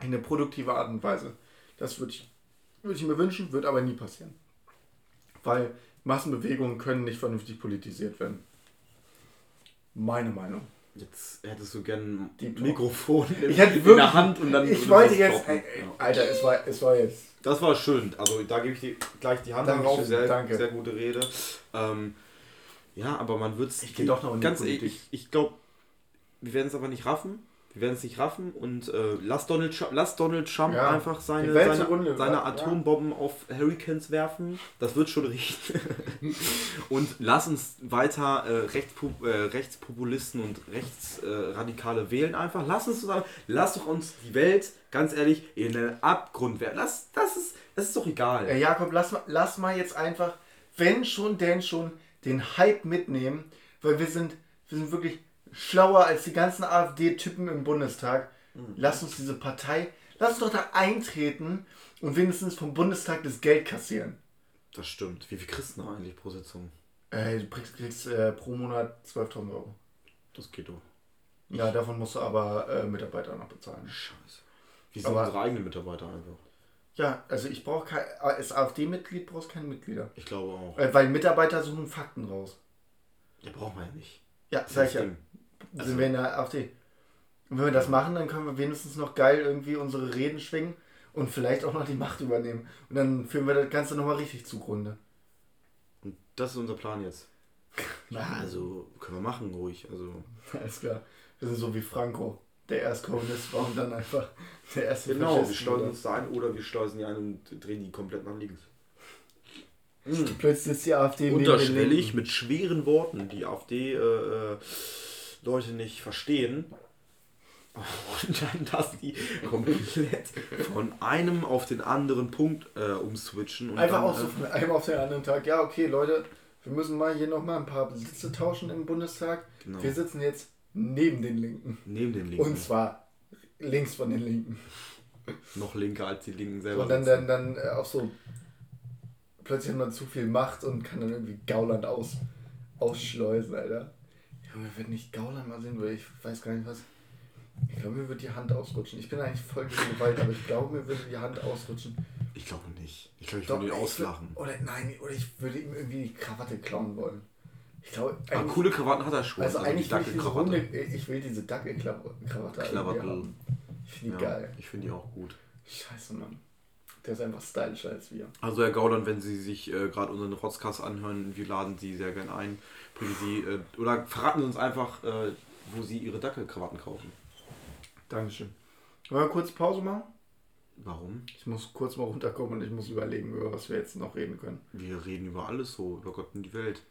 in eine produktive Art und Weise. Das würde ich, würde ich mir wünschen, wird aber nie passieren. Weil Massenbewegungen können nicht vernünftig politisiert werden. Meine Meinung. Jetzt hättest du gern Die ein Mikrofon [LAUGHS] in, Ich hätte in wirklich, der Hand und dann. Ich wollte jetzt. Ey. Alter, es war, es war jetzt. Das war schön. Also da gebe ich dir gleich die Hand Dankeschön, drauf. Sehr, danke. sehr gute Rede. Ähm, ja, aber man wird es. Ich geh doch noch in die Ganz Politik. ehrlich, ich, ich glaube, wir werden es aber nicht raffen. Wir werden es nicht raffen und äh, lass, Donald Trump, lass Donald Trump Ja, einfach seine, die seine, zugrunde seine ja. Atombomben auf Hurricanes werfen. Das wird schon richten. [LAUGHS] und lass uns weiter äh, Rechtspo- äh, Rechtspopulisten und Rechtsradikale äh, wählen einfach. Lass uns so sagen, lass doch uns die Welt, ganz ehrlich, in den Abgrund werfen. Lass, das ist, das ist doch egal. Ey, Jakob, lass mal, lass mal jetzt einfach, wenn schon, denn schon, den Hype mitnehmen, weil wir sind, wir sind wirklich schlauer als die ganzen AfD-Typen im Bundestag. Lass uns diese Partei, lass uns doch da eintreten und wenigstens vom Bundestag das Geld kassieren. Das stimmt. Wie viel kriegst du denn eigentlich pro Sitzung? Ey, du kriegst, kriegst äh, pro Monat 12.000 Euro. Das geht doch. Ja, davon musst du aber äh, Mitarbeiter noch bezahlen. Scheiße. Wie sind Aber- unsere eigenen Mitarbeiter einfach? Ja, also ich brauche kein, als AfD-Mitglied brauchst keine Mitglieder. Ich glaube auch. Äh, weil Mitarbeiter suchen Fakten raus. Ja, brauchen wir ja nicht. Ja, sag ich ja. Ding. Also sind wir in der AfD. Und wenn wir das machen, dann können wir wenigstens noch geil irgendwie unsere Reden schwingen und vielleicht auch noch die Macht übernehmen. Und dann führen wir das Ganze nochmal richtig zugrunde. Und das ist unser Plan jetzt. Ja, [LAUGHS] also können wir machen, ruhig. Also Alles klar. Wir sind so wie Franco, der erst Kommunist war und dann einfach der erste genau, wir schleusen uns da ein oder wir schleusen die ein und drehen die komplett nach links. Plötzlich ist die AfD Unterschwellig mit schweren Worten, die AfD äh, äh, Leute nicht verstehen. Und dann, dass die komplett von einem auf den anderen Punkt äh, umswitchen. Und Einfach dann, auch so von einem auf den anderen Tag. Ja, okay, Leute, wir müssen mal hier nochmal ein paar Sitze tauschen im Bundestag. Genau. Wir sitzen jetzt neben den Linken. Neben den Linken. Und zwar links von den Linken. noch linker als die Linken selber. Und dann, dann, dann äh, auch so plötzlich hat man zu viel Macht und kann dann irgendwie Gauland aus, ausschleusen, Alter. Junge, wenn ich Gauland mal sehen würde, ich weiß gar nicht was. Ich glaube, mir wird die Hand ausrutschen. Ich bin eigentlich voll gegen Gewalt, aber ich glaube, mir würde die Hand ausrutschen. Ich glaube nicht. Ich glaube, ich Doch, würde ihn auslachen. Oder nein, oder ich würde ihm irgendwie die Krawatte klauen wollen. Ich glaube, Aber coole Krawatten hat er schon. also eigentlich will ich diese Dackelkrawatte. runde, ich will diese Dackelkrawatte Krawatte. haben. Ich finde die Ja, geil. ich finde die auch gut. Scheiße, Mann. Der ist einfach stylischer als wir. Also Herr Gauland, wenn Sie sich äh, gerade unseren Rotzcast anhören, wir laden Sie sehr gern ein. Bringen Sie, äh, oder verraten Sie uns einfach, äh, wo Sie Ihre Dackelkrawatten kaufen. Dankeschön. Wollen wir kurz Pause machen? Warum? Ich muss kurz mal runterkommen und ich muss überlegen, über was wir jetzt noch reden können. Wir reden über alles so, über Gott und die Welt.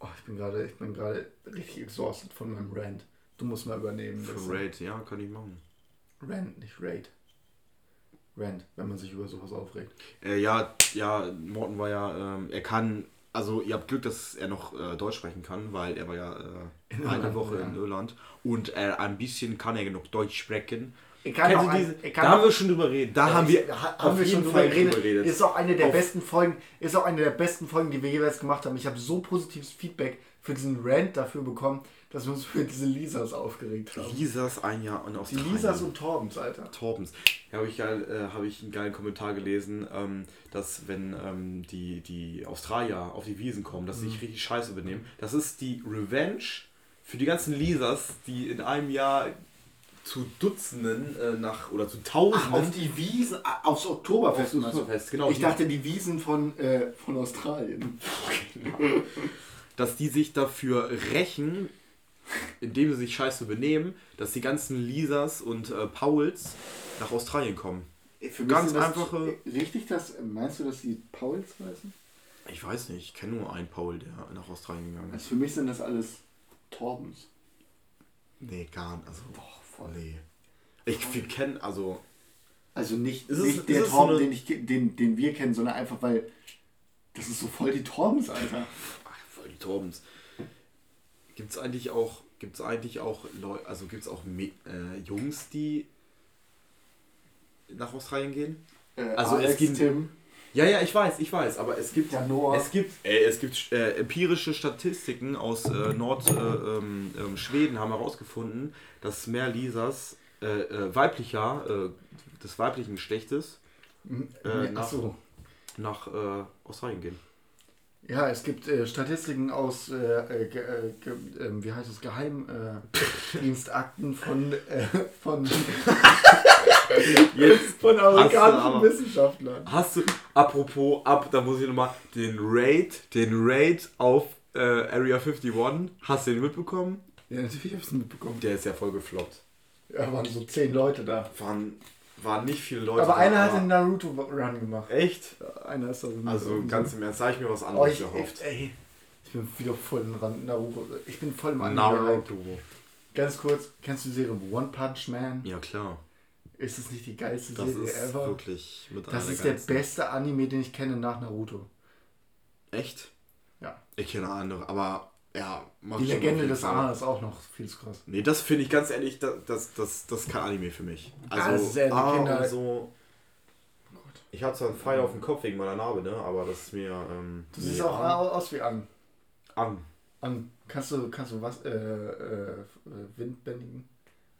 Oh, ich bin gerade, ich bin gerade richtig exhausted von meinem Rant. Du musst mal übernehmen. Für. Raid, ja, kann ich machen. Rant, nicht Raid. Rant, wenn man sich über sowas aufregt. Äh, ja, ja, Morten war ja, ähm, er kann, also ihr habt Glück, dass er noch äh, Deutsch sprechen kann, weil er war ja äh, In eine Irland, Woche ja. in Irland und äh, ein bisschen kann er noch Deutsch sprechen. Ich kann Kennst auch ein- diese, kann da haben wir schon drüber geredet. Da haben wir Ha- auf haben wir jeden schon drüber drüber geredet. geredet. Ist auch eine der Auf- besten Folgen, ist auch eine der besten Folgen, die wir jeweils gemacht haben. Ich habe so positives Feedback für diesen Rant dafür bekommen, dass wir uns für diese Lisas aufgeregt haben. Lisas ein Jahr und aus Die Lisas und Torbens, Alter. Torbens. Ja, habe ich, geil, äh, hab ich einen geilen Kommentar gelesen, ähm, dass wenn ähm, die, die Australier auf die Wiesen kommen, dass sie Mhm. sich richtig scheiße benehmen. Das ist die Revenge für die ganzen Lisas, die in einem Jahr zu Dutzenden äh, nach oder zu Tausenden Auf die Wiesen, aufs Oktoberfest. Aufs? Oktoberfest, genau. Ich dachte die Wiesen von, äh, von Australien. [LAUGHS] dass die sich dafür rächen, indem sie sich scheiße benehmen, dass die ganzen Lisas und äh, Pauls nach Australien kommen. Für mich Ganz einfache- Richtig, das meinst du, dass die Pauls heißen? Ich weiß nicht, ich kenne nur einen Paul, der nach Australien gegangen ist. Also für mich sind das alles Torbens. Nee, gar nicht. Also, doch, voll. Nee. Ich kenne, also, Also nicht, Ist es- nicht der es so Torben, eine- den, ich, den, den wir kennen, sondern einfach, weil das ist so voll die Torbens, Alter. ach, voll die Torbens. Gibt es eigentlich auch, gibt's eigentlich auch Leute, also gibt es auch Me äh, Jungs, die nach Australien gehen? Äh, Also es Alex, gibt- Tim, Ja, ja, ich weiß, ich weiß, aber es gibt der Noah. Es gibt, ey, es gibt äh, empirische Statistiken aus äh, Nordschweden, äh, ähm, ähm, Schweden haben herausgefunden, dass mehr Lisas äh, äh, weiblicher, äh, des weiblichen Geschlechtes äh, nach, Achso. nach äh, Australien gehen. Ja, es gibt äh, Statistiken aus, äh, äh, äh, ähm, wie heißt es, Geheimdienstakten von, äh, von, [LAUGHS] Jetzt [LAUGHS] von amerikanischen Wissenschaftlern. hast du, apropos, ab, da muss ich nochmal, den Raid, den Raid auf äh, Area 51, hast du den mitbekommen? Ja, natürlich habe ich es mitbekommen. Der ist ja voll gefloppt. Ja, waren so zehn Leute da. Waren, waren nicht viele Leute Aber da, einer hat den Naruto-Run gemacht. Echt? Ja, Einer ist da so Also ganz im Ernst, sag ich mir was Oh, anderes ich, gehofft. ich, ey, ich bin wieder voll im Rand Naruto. Ich bin voll im. Naruto. Ganz kurz, kennst du die Serie One Punch Man? Ja klar, Ist es nicht die geilste das Serie ist ever? wirklich mit Das ist der beste Anime, den ich kenne nach Naruto. Echt? Ja. Ich kenne andere, aber ja. Die Legende des Fall. A ist auch noch viel zu krass. Nee, das finde ich ganz ehrlich, das, das, das, das ist kein Anime für mich. Also das ist eher die A Kinder- so. Ich habe zwar einen Pfeil auf dem Kopf wegen meiner Narbe, ne? Aber das ist mir. Ähm, Du siehst auch an. aus wie an. an. an. Kannst du, kannst du was, äh, äh, Windbändigen?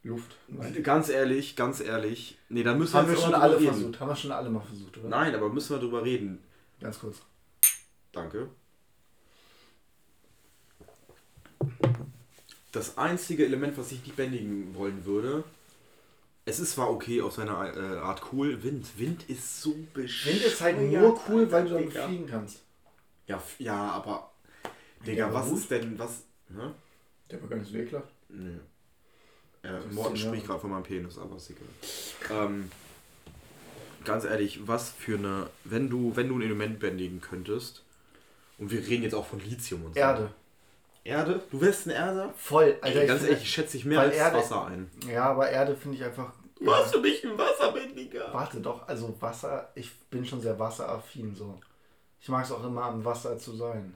Luft? Ganz ehrlich, ganz ehrlich. Nee, da müssen Haben wir jetzt schon alle reden. versucht. Haben wir schon alle mal versucht, oder? Nein, aber müssen wir drüber reden. Ganz kurz. Danke. Das einzige Element, was ich nicht bändigen wollen würde, es ist zwar okay auf seine äh, Art cool, Wind. Wind ist so bescheuert. Wind ist halt nur cool, weil du damit Digga. fliegen kannst. Ja, ja, aber. Digga, was ist denn, was. Ne? Der war gar nicht so ekelhaft. Nö. Äh, Morten spricht gerade von meinem Penis, aber ist egal. Ähm, ganz ehrlich, was für eine. Wenn du, wenn du ein Element bändigen könntest, und wir reden jetzt auch von Lithium und so. Erde. Erde? Du wärst ein Erde? Voll. Alter, Ey, ganz ich ehrlich, ich schätze dich mehr als Erde- Wasser ein. Ja, aber Erde finde ich einfach. Was für mich ein Wasserbändiger? Warte doch, also Wasser, ich bin schon sehr wasseraffin so. Ich mag es auch immer am Wasser zu sein.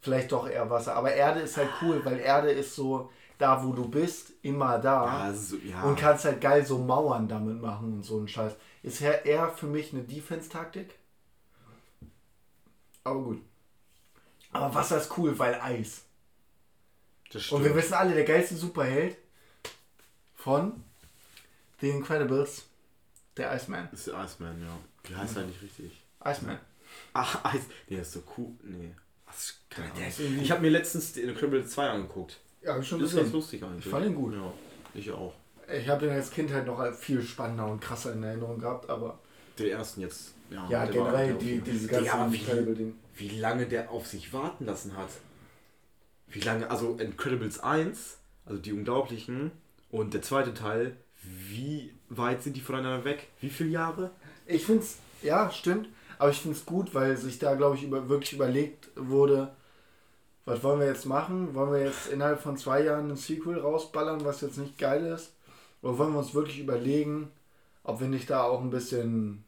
Vielleicht doch eher Wasser. Aber Erde ist halt cool, weil Erde ist so da, wo du bist, immer da. Ja, so, ja. Und kannst halt geil so Mauern damit machen und so ein Scheiß. Ist ja eher für mich eine Defense-Taktik. Aber gut. Aber Wasser ist cool, weil Eis. das Und wir stimmt. wissen alle, der geilste Superheld von The Incredibles, der Iceman. ist der Iceman, ja. Wie heißt er eigentlich richtig? Iceman. Ach, Eis. Nee, das ist so cool. Nee. Was, keine Der Ahnung. Ich habe mir letztens den Incredible 2 angeguckt. Ja, schon Das ist ganz lustig eigentlich. Ich fand ihn gut. Ja, ich auch. Ich habe den als Kind halt noch viel spannender und krasser in Erinnerung gehabt, aber Den ersten jetzt. Ja, ja, generell der die, diese ganzen Incredible-Ding. wie, wie lange der auf sich warten lassen hat. Wie lange, also Incredibles 1, also die Unglaublichen, und der zweite Teil, wie weit sind die voneinander weg? Wie viele Jahre? Ich finde es, ja, stimmt, aber ich finde es gut, weil sich da, glaube ich, über, wirklich überlegt wurde, was wollen wir jetzt machen? Wollen wir jetzt innerhalb von zwei Jahren ein Sequel rausballern, was jetzt nicht geil ist? Oder wollen wir uns wirklich überlegen, ob wir nicht da auch ein bisschen,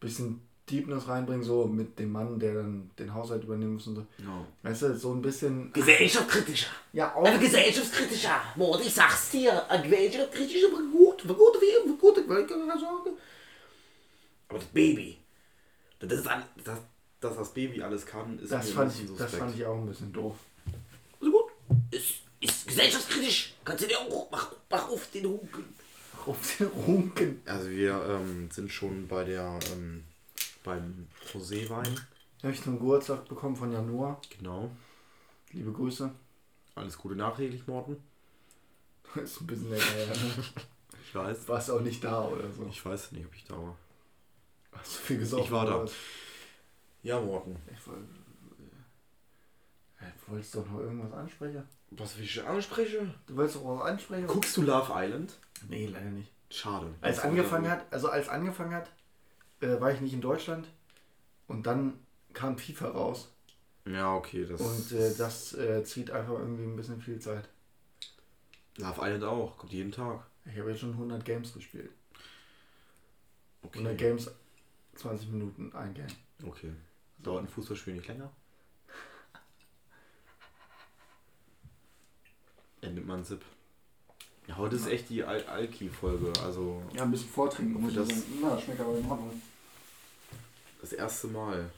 bisschen Deepness reinbringen, so mit dem Mann, der dann den Haushalt übernehmen muss und so. Ja. Weißt du, so ein bisschen. Gesellschaftskritischer. Ja, auch. Ein gesellschaftskritischer. Mord, ich sag's dir. Ein gesellschaftskritischer, aber gut. gut, war gut, wie, war gut, keine Sorge. Aber das Baby, das ist das, dass das Baby alles kann, ist Das mir fand, ein bisschen ich, das fand ich auch ein bisschen doof. so gut. Ist, ist gesellschaftskritisch. Kannst du dir auch, mach, mach auf den Hunken. Auf den Runken. Also wir ähm, sind schon bei der ähm, beim Roséwein. Da habe ich zum Geburtstag bekommen von Januar. Genau. Liebe Grüße. Alles Gute nachträglich, Morten. [LAUGHS] Ist ein bisschen länger her. Ne? Ich weiß. Warst auch nicht da oder so. Ich weiß nicht, ob ich da war. Hast du viel gesoffen? Ich war da. oder was? Ja, Morten. Ich wollte. Du wolltest doch noch irgendwas ansprechen? Was will ich ansprechen? Du wolltest doch was ansprechen? Guckst du Love Island? Nee, leider nicht. Schade. Als angefangen hat, also als angefangen hat, äh, war ich nicht in Deutschland und dann kam FIFA raus Ja, okay. Das und äh, das äh, zieht einfach irgendwie ein bisschen viel Zeit. Love Island auch. Kommt jeden Tag. Ich habe jetzt schon 100 Games gespielt. Okay. 100 Games, 20 Minuten, ein Game. Okay. Dauert ein Fußballspiel nicht länger? Endet man Zip. Ja, heute ist echt die Al Alki-Folge. Also Ja, ein bisschen vortrinken muss ich sagen. Na, schmeckt aber in Ordnung. das erste Mal.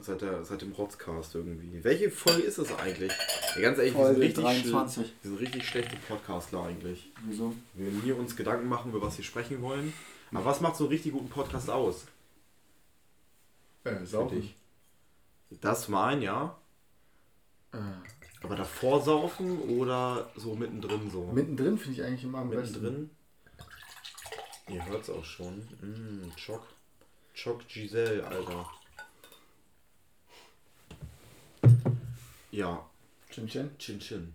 Seit, der, seit dem Rotzcast irgendwie. Welche Folge ist das eigentlich? Ja, ganz ehrlich, wir sind, Folge richtig 23. schl- wir sind richtig schlechte Podcastler eigentlich. Wieso? Wir werden hier uns Gedanken machen, über was wir sprechen wollen. Aber was macht so einen richtig guten Podcast aus? Äh, Für saufen. dich? Das zum einen, ja. Äh, Aber davor saufen oder so mittendrin so? mittendrin finde ich eigentlich immer am besten. Mittendrin. Ihr hört's auch schon. Mm, Choc. Choc Giselle, Alter. Ja, Chin Chin. Chin Chin.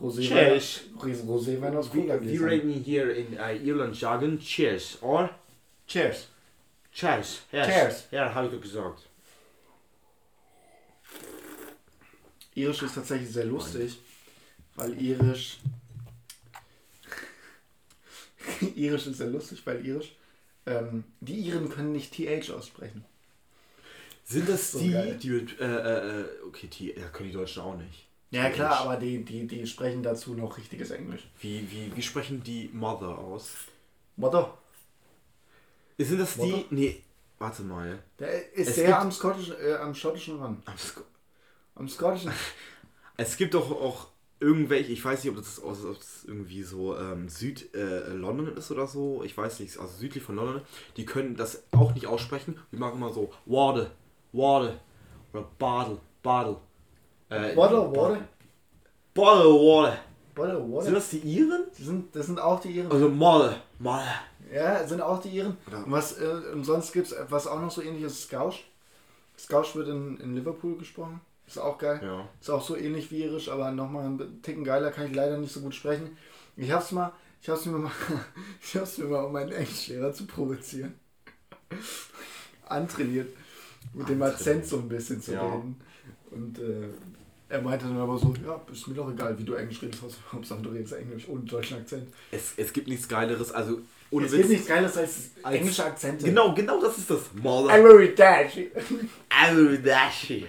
Roséwein. Cheers. Roséwein aus We, Cola Gläsern. raten here in uh, Irland jargon cheers or Cheers. cheers. Yes. Cheers. Ja, habe ich doch gesagt. Irisch ist tatsächlich sehr lustig, weil Irisch. [LAUGHS] Irisch ist sehr lustig, weil Irisch. Ähm, die Iren können nicht TH aussprechen. Sind das So die, geil. die mit, äh, äh, okay, die, ja, können die Deutschen auch nicht. Ja klar, aber die, die, die sprechen dazu noch richtiges Englisch. Wie, wie, wie sprechen die Mother aus? Motto. Sind das die, Mother? nee, warte mal. Der ist Es sehr am, Schottischen, äh, am schottischen ran. Am schottischen. [LAUGHS] Es gibt doch auch irgendwelche, ich weiß nicht, ob das, ob das irgendwie so ähm, Süd-London ist oder so, ich weiß nicht, also südlich von London, die können das auch nicht aussprechen. Die machen immer so Wade, Wade oder Badel, Badel. Äh, Water, water. Wade. Water, Sind water. das die Iren? Das sind, das sind auch die Iren. Also Male, Male. Ja, sind auch die Iren. Ja. Und was, äh, und sonst gibt es, was auch noch so ähnlich ist, Scouch. Scouch wird in, in Liverpool gesprochen. Ist auch geil. Ja. Ist auch so ähnlich wie Irisch, aber nochmal einen Ticken geiler, kann ich leider nicht so gut sprechen. Ich hab's mal, ich hab's mir mal, [LAUGHS] ich hab's mir mal, um meinen Englischlehrer zu provozieren, antrainiert, mit dem Akzent so ein bisschen zu Ja. reden. Und äh, er meinte dann aber so, ja, ist mir doch egal, wie du Englisch redest, Hauptsache du redest Englisch ohne deutschen Akzent. Es, es gibt nichts Geileres, also ohne es Witz. gibt nichts Geiles als, Als- englische Akzente. Genau, genau das ist das. Male. I'm very dashy. Arudashi.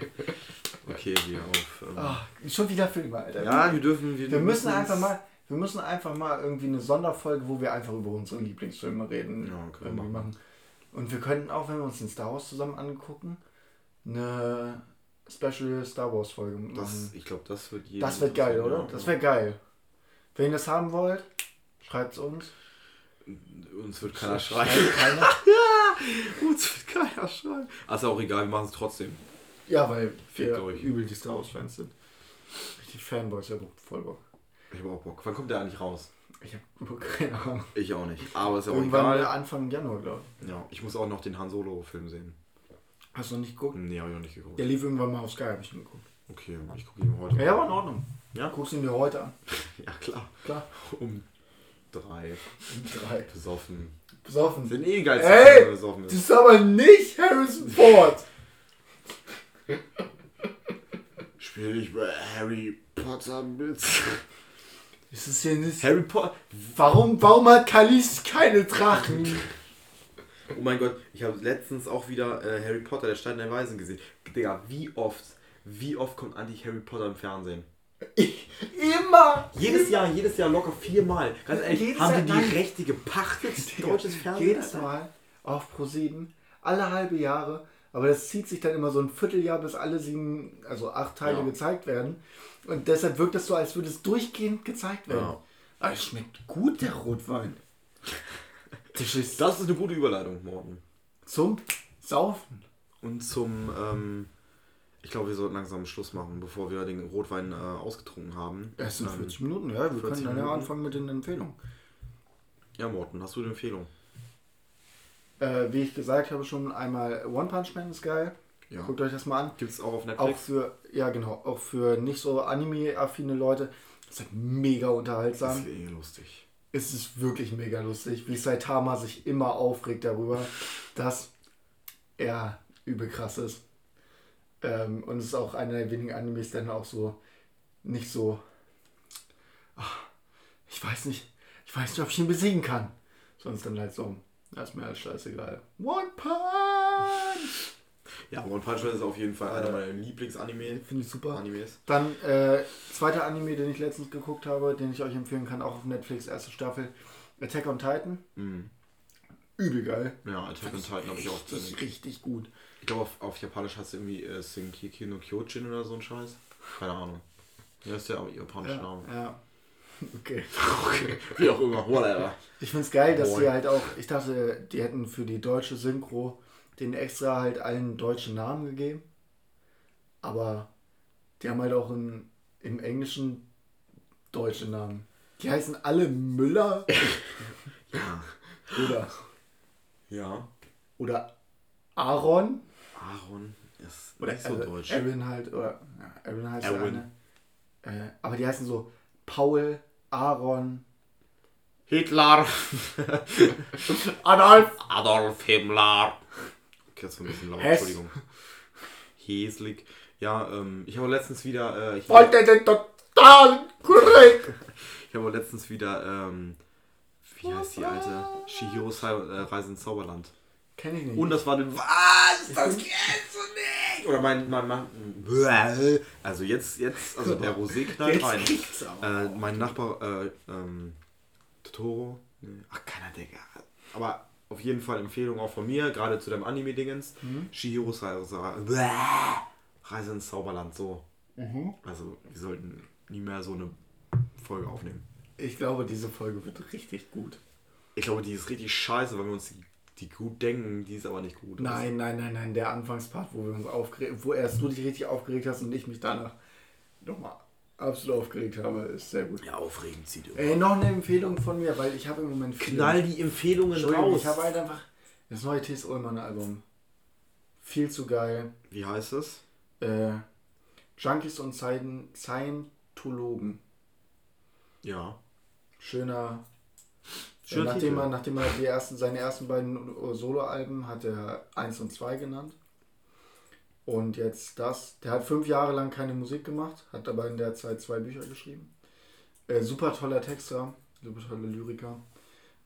Okay, wir auf. Ähm, Ah, schon wieder Filme, Alter. ja, wir dürfen. Wir, Wir müssen einfach mal, wir müssen einfach mal irgendwie eine Sonderfolge, wo wir einfach über unsere Lieblingsfilme reden, Ja, wir irgendwie machen. machen. Und wir könnten auch, wenn wir uns den Star Wars zusammen angucken, eine Special Star Wars Folge machen. Das, ich glaube, das wird jeder. Das wird geil, oder? ja. Das wäre geil. Wenn ihr das haben wollt, schreibt es uns. Uns wird keiner schreien. Schreibt keiner. [LAUGHS] Uns wird keiner schreien. Also auch egal, wir machen es trotzdem. Ja, weil wir euch. übel die Star Wars Fans sind. Richtig Fanboys, ja voll Bock. Ich habe auch Bock. Wann kommt der eigentlich raus? Ich habe keine Ahnung. Ich auch nicht. Aber ist ja auch Irgendwann egal. Anfang Januar, glaube ich. Ja, ich muss auch noch den Han Solo-Film sehen. Hast du noch nicht geguckt? Nee, habe ich noch nicht geguckt. Der lief irgendwann mal auf Sky, habe ich ihn geguckt. Okay, ich gucke ihn heute. Ja, war in Ordnung. Ja? Guckst ihn dir heute an. [LAUGHS] Ja, klar. Klar. Um drei. Drei. Besoffen. Besoffen. Sind eh geil, Ey, besoffen Das ist. ist aber nicht Harrison Ford. [LAUGHS] Spiel ich bei Harry Potter mit. Das ist ja nicht. Harry Potter. Warum, warum hat Kalis keine Drachen? Oh mein Gott, ich habe letztens auch wieder äh, Harry Potter, der Stein der Weisen gesehen. Digga, wie oft, wie oft kommt eigentlich Harry Potter im Fernsehen? Immer! Jedes Jahr, jedes Jahr locker viermal. Ganz ehrlich, Jedes haben die die. Rechte gepachtet? Deutsches Fernsehen. Jedes Mal auf Pro7, alle halbe Jahre. Aber das zieht sich dann immer so ein Vierteljahr, bis alle sieben, also acht Teile Ja. gezeigt werden. Und deshalb wirkt es so, als würde es durchgehend gezeigt werden. Ja. Aber es schmeckt gut, der Rotwein. Das ist Das ist eine gute Überleitung, Morten. zum Saufen. Und zum, ähm, ich glaube, wir sollten langsam Schluss machen, bevor wir den Rotwein äh, ausgetrunken haben. Es sind Ähm, 40 Minuten, ja. Wir 40 können dann ja anfangen mit den Empfehlungen. Ja, Morten, hast du eine Empfehlung? Äh, wie ich gesagt habe, schon einmal One Punch Man ist geil. Ja. Guckt euch das mal an. Gibt es auch auf Auch Netflix? für, ja genau, auch für nicht so anime-affine Leute. Das ist mega Das unterhaltsam. ist eh lustig. Es ist wirklich mega lustig, wie Saitama sich immer aufregt darüber, dass er übel krass ist. Ähm, und es ist auch einer der wenigen Animes, der dann auch so nicht so. Ach, ich weiß nicht, ich weiß nicht, ob ich ihn besiegen kann. Sonst dann halt so, das ist mir alles scheißegal. One Punch! Ja, One Punch Man ist auf jeden Fall einer meiner Lieblingsanime. Finde ich super. Animes. Dann äh, zweiter Anime, den ich letztens geguckt habe, den ich euch empfehlen kann, auch auf Netflix, erste Staffel. Attack on Titan. Mhm. Übel geil. Ja, Attack on Titan habe ich auch drin. Richtig, richtig gut. Ich glaube, auf, auf Japanisch heißt es irgendwie äh, Senkiki no Kyojin oder so ein Scheiß. Keine Ahnung. Ja, ist der japanische Ja, Name. ja. Okay. Okay, wie auch immer, whatever. Ich finde es geil, dass Boy. die halt auch, ich dachte, die hätten für die deutsche Synchro den extra halt allen deutschen Namen gegeben. Aber die haben halt auch in, im Englischen deutsche Namen. Die heißen alle Müller [LAUGHS] Ja. oder, Ja. oder Aaron. Aaron ist Oder nicht so Aaron- deutsch. Aaron halt, oder ja, Aaron heißt Aaron. eine. Äh, aber die heißen so Paul, Aaron, Hitler. [LAUGHS] Adolf. Adolf Himmler. Okay, das war ein bisschen laut, Hess. Entschuldigung. Häslig. Ja, ähm, ich habe letztens wieder, äh, ich, Wollte den total korrekt. ich habe letztens wieder, ähm, wie heißt die alte? Shihiros äh, Reise ins Zauberland. Kenn ich nicht. Und das war eine, was? Das kennst du nicht! Oder mein, mein, mein, also jetzt, jetzt, also der Rosé knallt rein. Äh, mein Nachbar, äh, ähm, Totoro, nee. ach, keiner, Digga. Aber auf jeden Fall Empfehlung auch von mir, gerade zu dem Anime-Dingens. Mhm. Shihiros Reise, Reise ins Zauberland, so. Mhm. Also, wir sollten nie mehr so eine Folge aufnehmen. Ich glaube, diese Folge wird richtig gut. Ich glaube, die ist richtig scheiße, weil wir uns die, die gut denken, die ist aber nicht gut. Nein, nein, nein, nein. Der Anfangspart, wo wir uns aufgeregt, wo erst du dich richtig aufgeregt hast und ich mich danach nochmal absolut aufgeregt habe, ist sehr gut. Ja, aufregend sieht immer. Ey, noch eine Empfehlung von mir, weil ich habe im Moment Knall die Empfehlungen raus. ich habe halt einfach das neue T.S. Ullmann Album. Viel zu geil. Wie heißt es? Äh, Junkies und Scien- Scientologen. Ja. Schöner. Schöner äh, nachdem, er, nachdem er die ersten, seine ersten beiden Soloalben hat er 1 und 2 genannt. Und jetzt das. Der hat fünf Jahre lang keine Musik gemacht, hat aber in der Zeit zwei Bücher geschrieben. Äh, super toller Texter, super tolle Lyriker.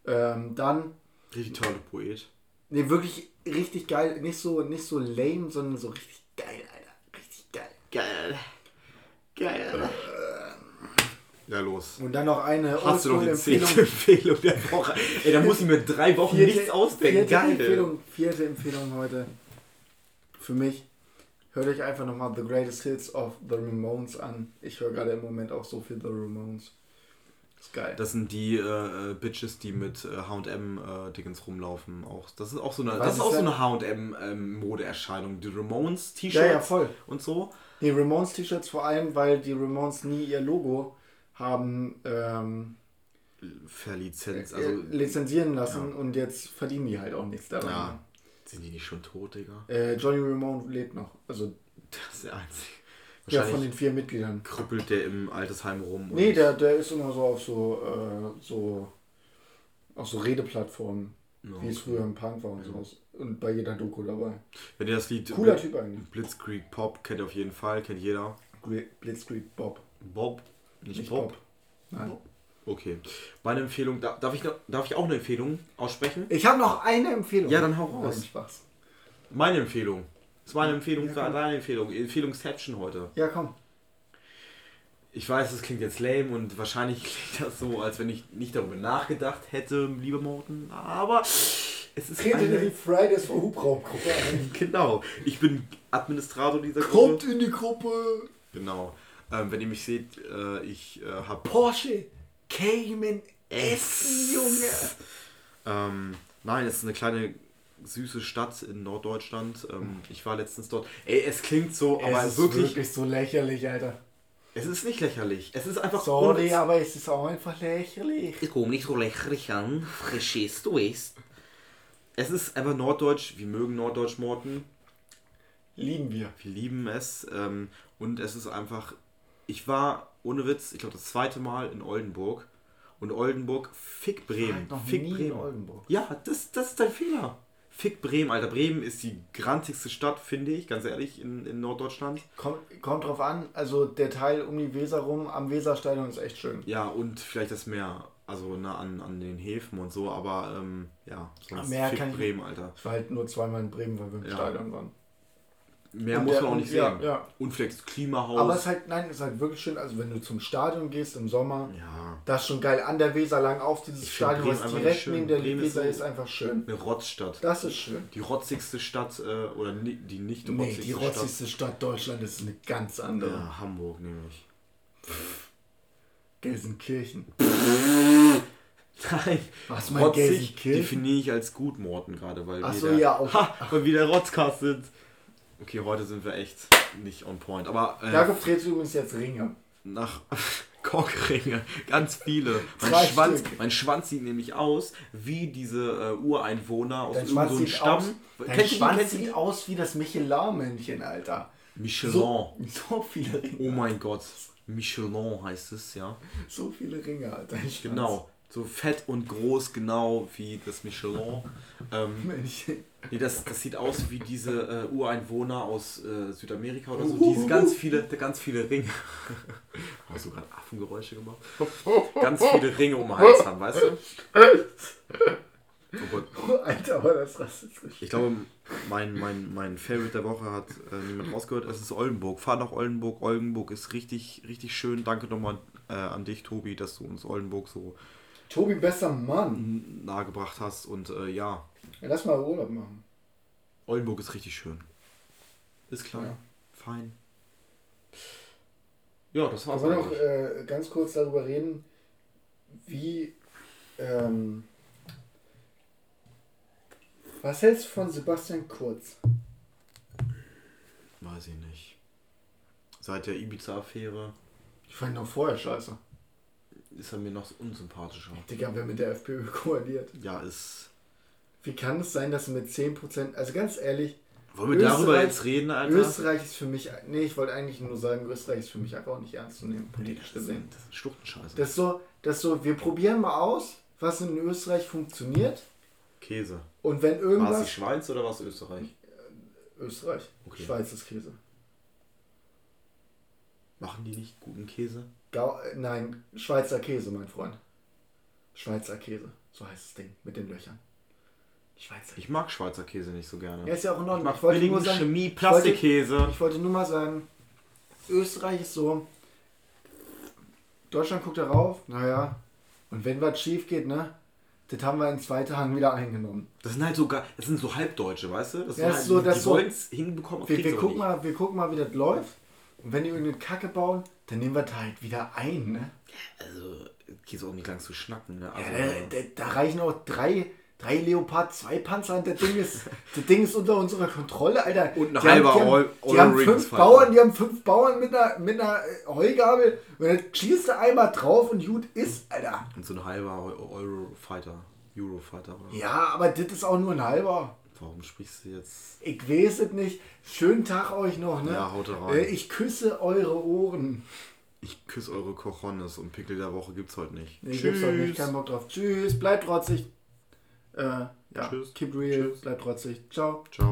Ähm, dann, Richtig toller Poet. ne, wirklich richtig geil. Nicht so, nicht so lame, sondern so richtig geil, Alter. Richtig geil. Geil. Geil. Ja, los. Und dann noch eine Hast du noch die zehnte Empfehlung der Woche? Ey, da muss ich mir drei Wochen nichts ausdenken. Vierte Geil. Empfehlung, vierte Empfehlung heute für mich. Hört euch einfach nochmal The Greatest Hits of The Ramones an. Ich höre gerade im Moment auch so viel The Ramones. Ist geil. Das sind die äh, äh, Bitches, die mit äh, H&M äh, Dingens rumlaufen. Auch das ist auch so eine, Was das ist ist auch so eine H&M ähm, Modeerscheinung. Die Ramones ja, T-Shirts ja, voll. und so. Die Ramones T-Shirts vor allem, weil die Ramones nie ihr Logo haben ähm, Verlizenz. also, Also lizenzieren lassen ja. und jetzt verdienen die halt auch nichts daran. ja. Sind die nicht schon tot, Digga? Äh, Johnny Ramone lebt noch. Also Das ist der einzige. ja, von den vier Mitgliedern. krüppelt der im Altersheim rum. Nee, der, der ist immer so auf so, äh, so auf so Redeplattformen, Ja, wie es okay. früher im Punk war und sowas. Und bei jeder Doku dabei. Wenn ihr das Lied Cooler Blitz- Typ eigentlich. Blitzkrieg Pop kennt ihr auf jeden Fall, kennt jeder. Blitzkrieg Bob. Bob, nicht, Nicht Bob. Bob. Nein. Okay. Meine Empfehlung, da- darf ich, noch, darf ich auch eine Empfehlung aussprechen? Ich habe noch eine Empfehlung. Ja, dann hau raus. Nein, Spaß. Meine Empfehlung. Das ist meine Empfehlung Ja, deine Empfehlung. Empfehlungsception heute. Ja, komm. ich weiß, es klingt jetzt lame und wahrscheinlich [LAUGHS] klingt das so, als wenn ich nicht darüber nachgedacht hätte, liebe Morten, aber es ist Trete in die eine... Fridays for Hubraumgruppe ein. [LAUGHS] Genau, ich bin Administrator dieser Kommt Gruppe. in die Gruppe. Genau. Ähm, wenn ihr mich seht, äh, ich äh, habe Porsche Cayman S, Junge. Ähm, nein, es ist eine kleine süße Stadt in Norddeutschland. Ähm, ich war letztens dort. Ey, es klingt so, aber es ist wirklich, wirklich so lächerlich, Alter. es ist nicht lächerlich. Es ist einfach Sorry, ohne- aber es ist auch einfach lächerlich. Ich komme nicht so lächerlich an. Verstehst du es? Es ist einfach Norddeutsch. Wir mögen Norddeutsch Morten. Lieben wir. Wir lieben es. Ähm, und es ist einfach. Ich war, ohne Witz, ich glaube das zweite Mal in Oldenburg. Und Oldenburg, fick Bremen. noch Fick nie Bremen. Oldenburg. Ja, das, das ist dein Fehler. Fick Bremen, Alter. Bremen ist die grantigste Stadt, finde ich, ganz ehrlich, in, in Norddeutschland. Kommt, kommt drauf an, also der Teil um die Weser rum am Weserstadion ist echt schön. Ja, und vielleicht das Meer, also ne, an, an den Häfen und so, aber ähm, ja, sonst Meer fick kann ich- Bremen, Alter. Ich war halt nur zweimal in Bremen, weil wir im Ja. Stadion waren. Mehr Und muss der- man auch nicht ja, sehen. ja. Und vielleicht Klimahaus. Aber es ist halt, nein, es ist halt wirklich schön, also wenn du zum Stadion gehst im Sommer, ja, das ist schon geil. An der Weser lang auf dieses Ich Stadion, was direkt neben der Bremen ist Weser so- ist, einfach schön. eine Rotzstadt. Das ist schön. Die rotzigste Stadt, äh, oder die nicht Nee, rotzigste die rotzigste Stadt Deutschland ist eine ganz Stadt. andere. Ja, Hamburg nämlich. Gelsenkirchen. [LAUGHS] Nein, Was mein rotzig Gelsenkirchen? definiere ich als gut Morten gerade, weil Ach so, ja, auch. [LAUGHS] ha, weil wir der Rotzcast sind. Okay, heute sind wir echt nicht on point, aber äh, Jakob dreht übrigens jetzt Ringe. nach [LAUGHS] Korkringe, ganz viele. Mein Schwanz, Stück. mein Schwanz sieht nämlich aus wie diese äh, Ureinwohner aus so einem Stamm. aus, dein die? Schwanz ihr sieht aus wie das Michelin-Männchen, Alter. Michelin. So, so viele Ringe. Oh mein Gott. Michelin heißt es, ja. So viele Ringe, Alter. Genau. So fett und groß, genau wie das Michelin. Ähm, nee, das, das sieht aus wie diese äh, Ureinwohner aus äh, Südamerika oder so. Diese ganz viele, ganz viele Ringe. [LAUGHS] Hast du gerade Affengeräusche gemacht? Ganz viele Ringe um den Hals haben, weißt du? Oh Gott. [LAUGHS] Alter, aber das rassistisch. Ich glaube, mein, mein, mein Favorite der Woche hat äh, niemand rausgehört. Es ist Oldenburg. Fahr nach Oldenburg. Oldenburg ist richtig, richtig schön. Danke nochmal äh, an dich, Tobi, dass du uns Oldenburg so Tobi, bester Mann. nahegebracht hast. Und äh, ja, Ja, lass mal Urlaub machen. Oldenburg ist richtig schön. Ist klar. Ja. Fein. Ja, das war's. Wir wollen noch eigentlich. äh, ganz kurz darüber reden, wie. Ähm, was hältst du von Sebastian Kurz? Weiß ich nicht. Seit der Ibiza-Affäre Ich fand ihn auch vorher scheiße. Ist er mir noch unsympathischer. Digga, wer mit der FPÖ [LAUGHS] koaliert. Ja, ist. Wie kann es sein, dass mit 10%, also ganz ehrlich, Wollen wir darüber Österreich- jetzt reden, Alter? Österreich ist für mich, nee, ich wollte eigentlich nur sagen, Österreich ist für mich einfach auch nicht ernst zu nehmen, politisch das gesehen. ist, das ist Schluchtenscheiße. Das ist so, das ist so, wir probieren mal aus, was in Österreich funktioniert Käse. und wenn War es irgendwas... die Schweiz oder war es Österreich? Österreich, Okay. Schweiz ist Käse. Machen die nicht guten Käse? Gau äh, nein, Schweizer Käse, mein Freund. Schweizer Käse, so heißt das Ding, mit den Löchern. Schweizer Ich mag Schweizer Käse nicht so gerne. Ja, ist ja auch in ich Ordnung. mag Ich wollte billigen nur sagen, Chemie-Plastikkäse. Ich wollte nur mal sagen, Österreich ist so, Deutschland guckt darauf, naja, und wenn was schief geht, ne, das haben wir in zwei Tagen wieder eingenommen. Das sind halt so, das sind so Halbdeutsche, weißt du? Das Ja, halt, so, die, das die so- hinbekommen, Wir, wir, gucken mal, wir gucken mal, wie das läuft. Und wenn die irgendeine Kacke bauen, dann nehmen wir das halt wieder ein, ne? Also, geht auch nicht lang zu schnacken, ne? Ja, Also, da, da, da reichen auch drei, drei Leopard 2 Panzer und das Ding ist, [LAUGHS] das Ding ist unter unserer Kontrolle, Alter. Und ein Die haben- halber die haben, All- die haben fünf. Bauern, die haben fünf Bauern mit einer, mit einer äh, Heugabel und dann schießt du einmal drauf und gut ist, Alter. und so ein halber Eu- Eurofighter. Eurofighter, oder? Ja, aber das ist auch nur ein halber. Warum sprichst du jetzt? Ich weiß es nicht. Schönen Tag euch noch, ne? Ja, haut rein. Äh, Ich küsse eure Ohren. Ich küsse eure Cojones und Pickel der Woche gibt's heute nicht. Nee, gibt's doch nicht. Kein Bock drauf. Tschüss. Bleibt trotzig. Äh, ja. Tschüss. Keep real. Tschüss. Bleibt trotzig. Ciao. Ciao.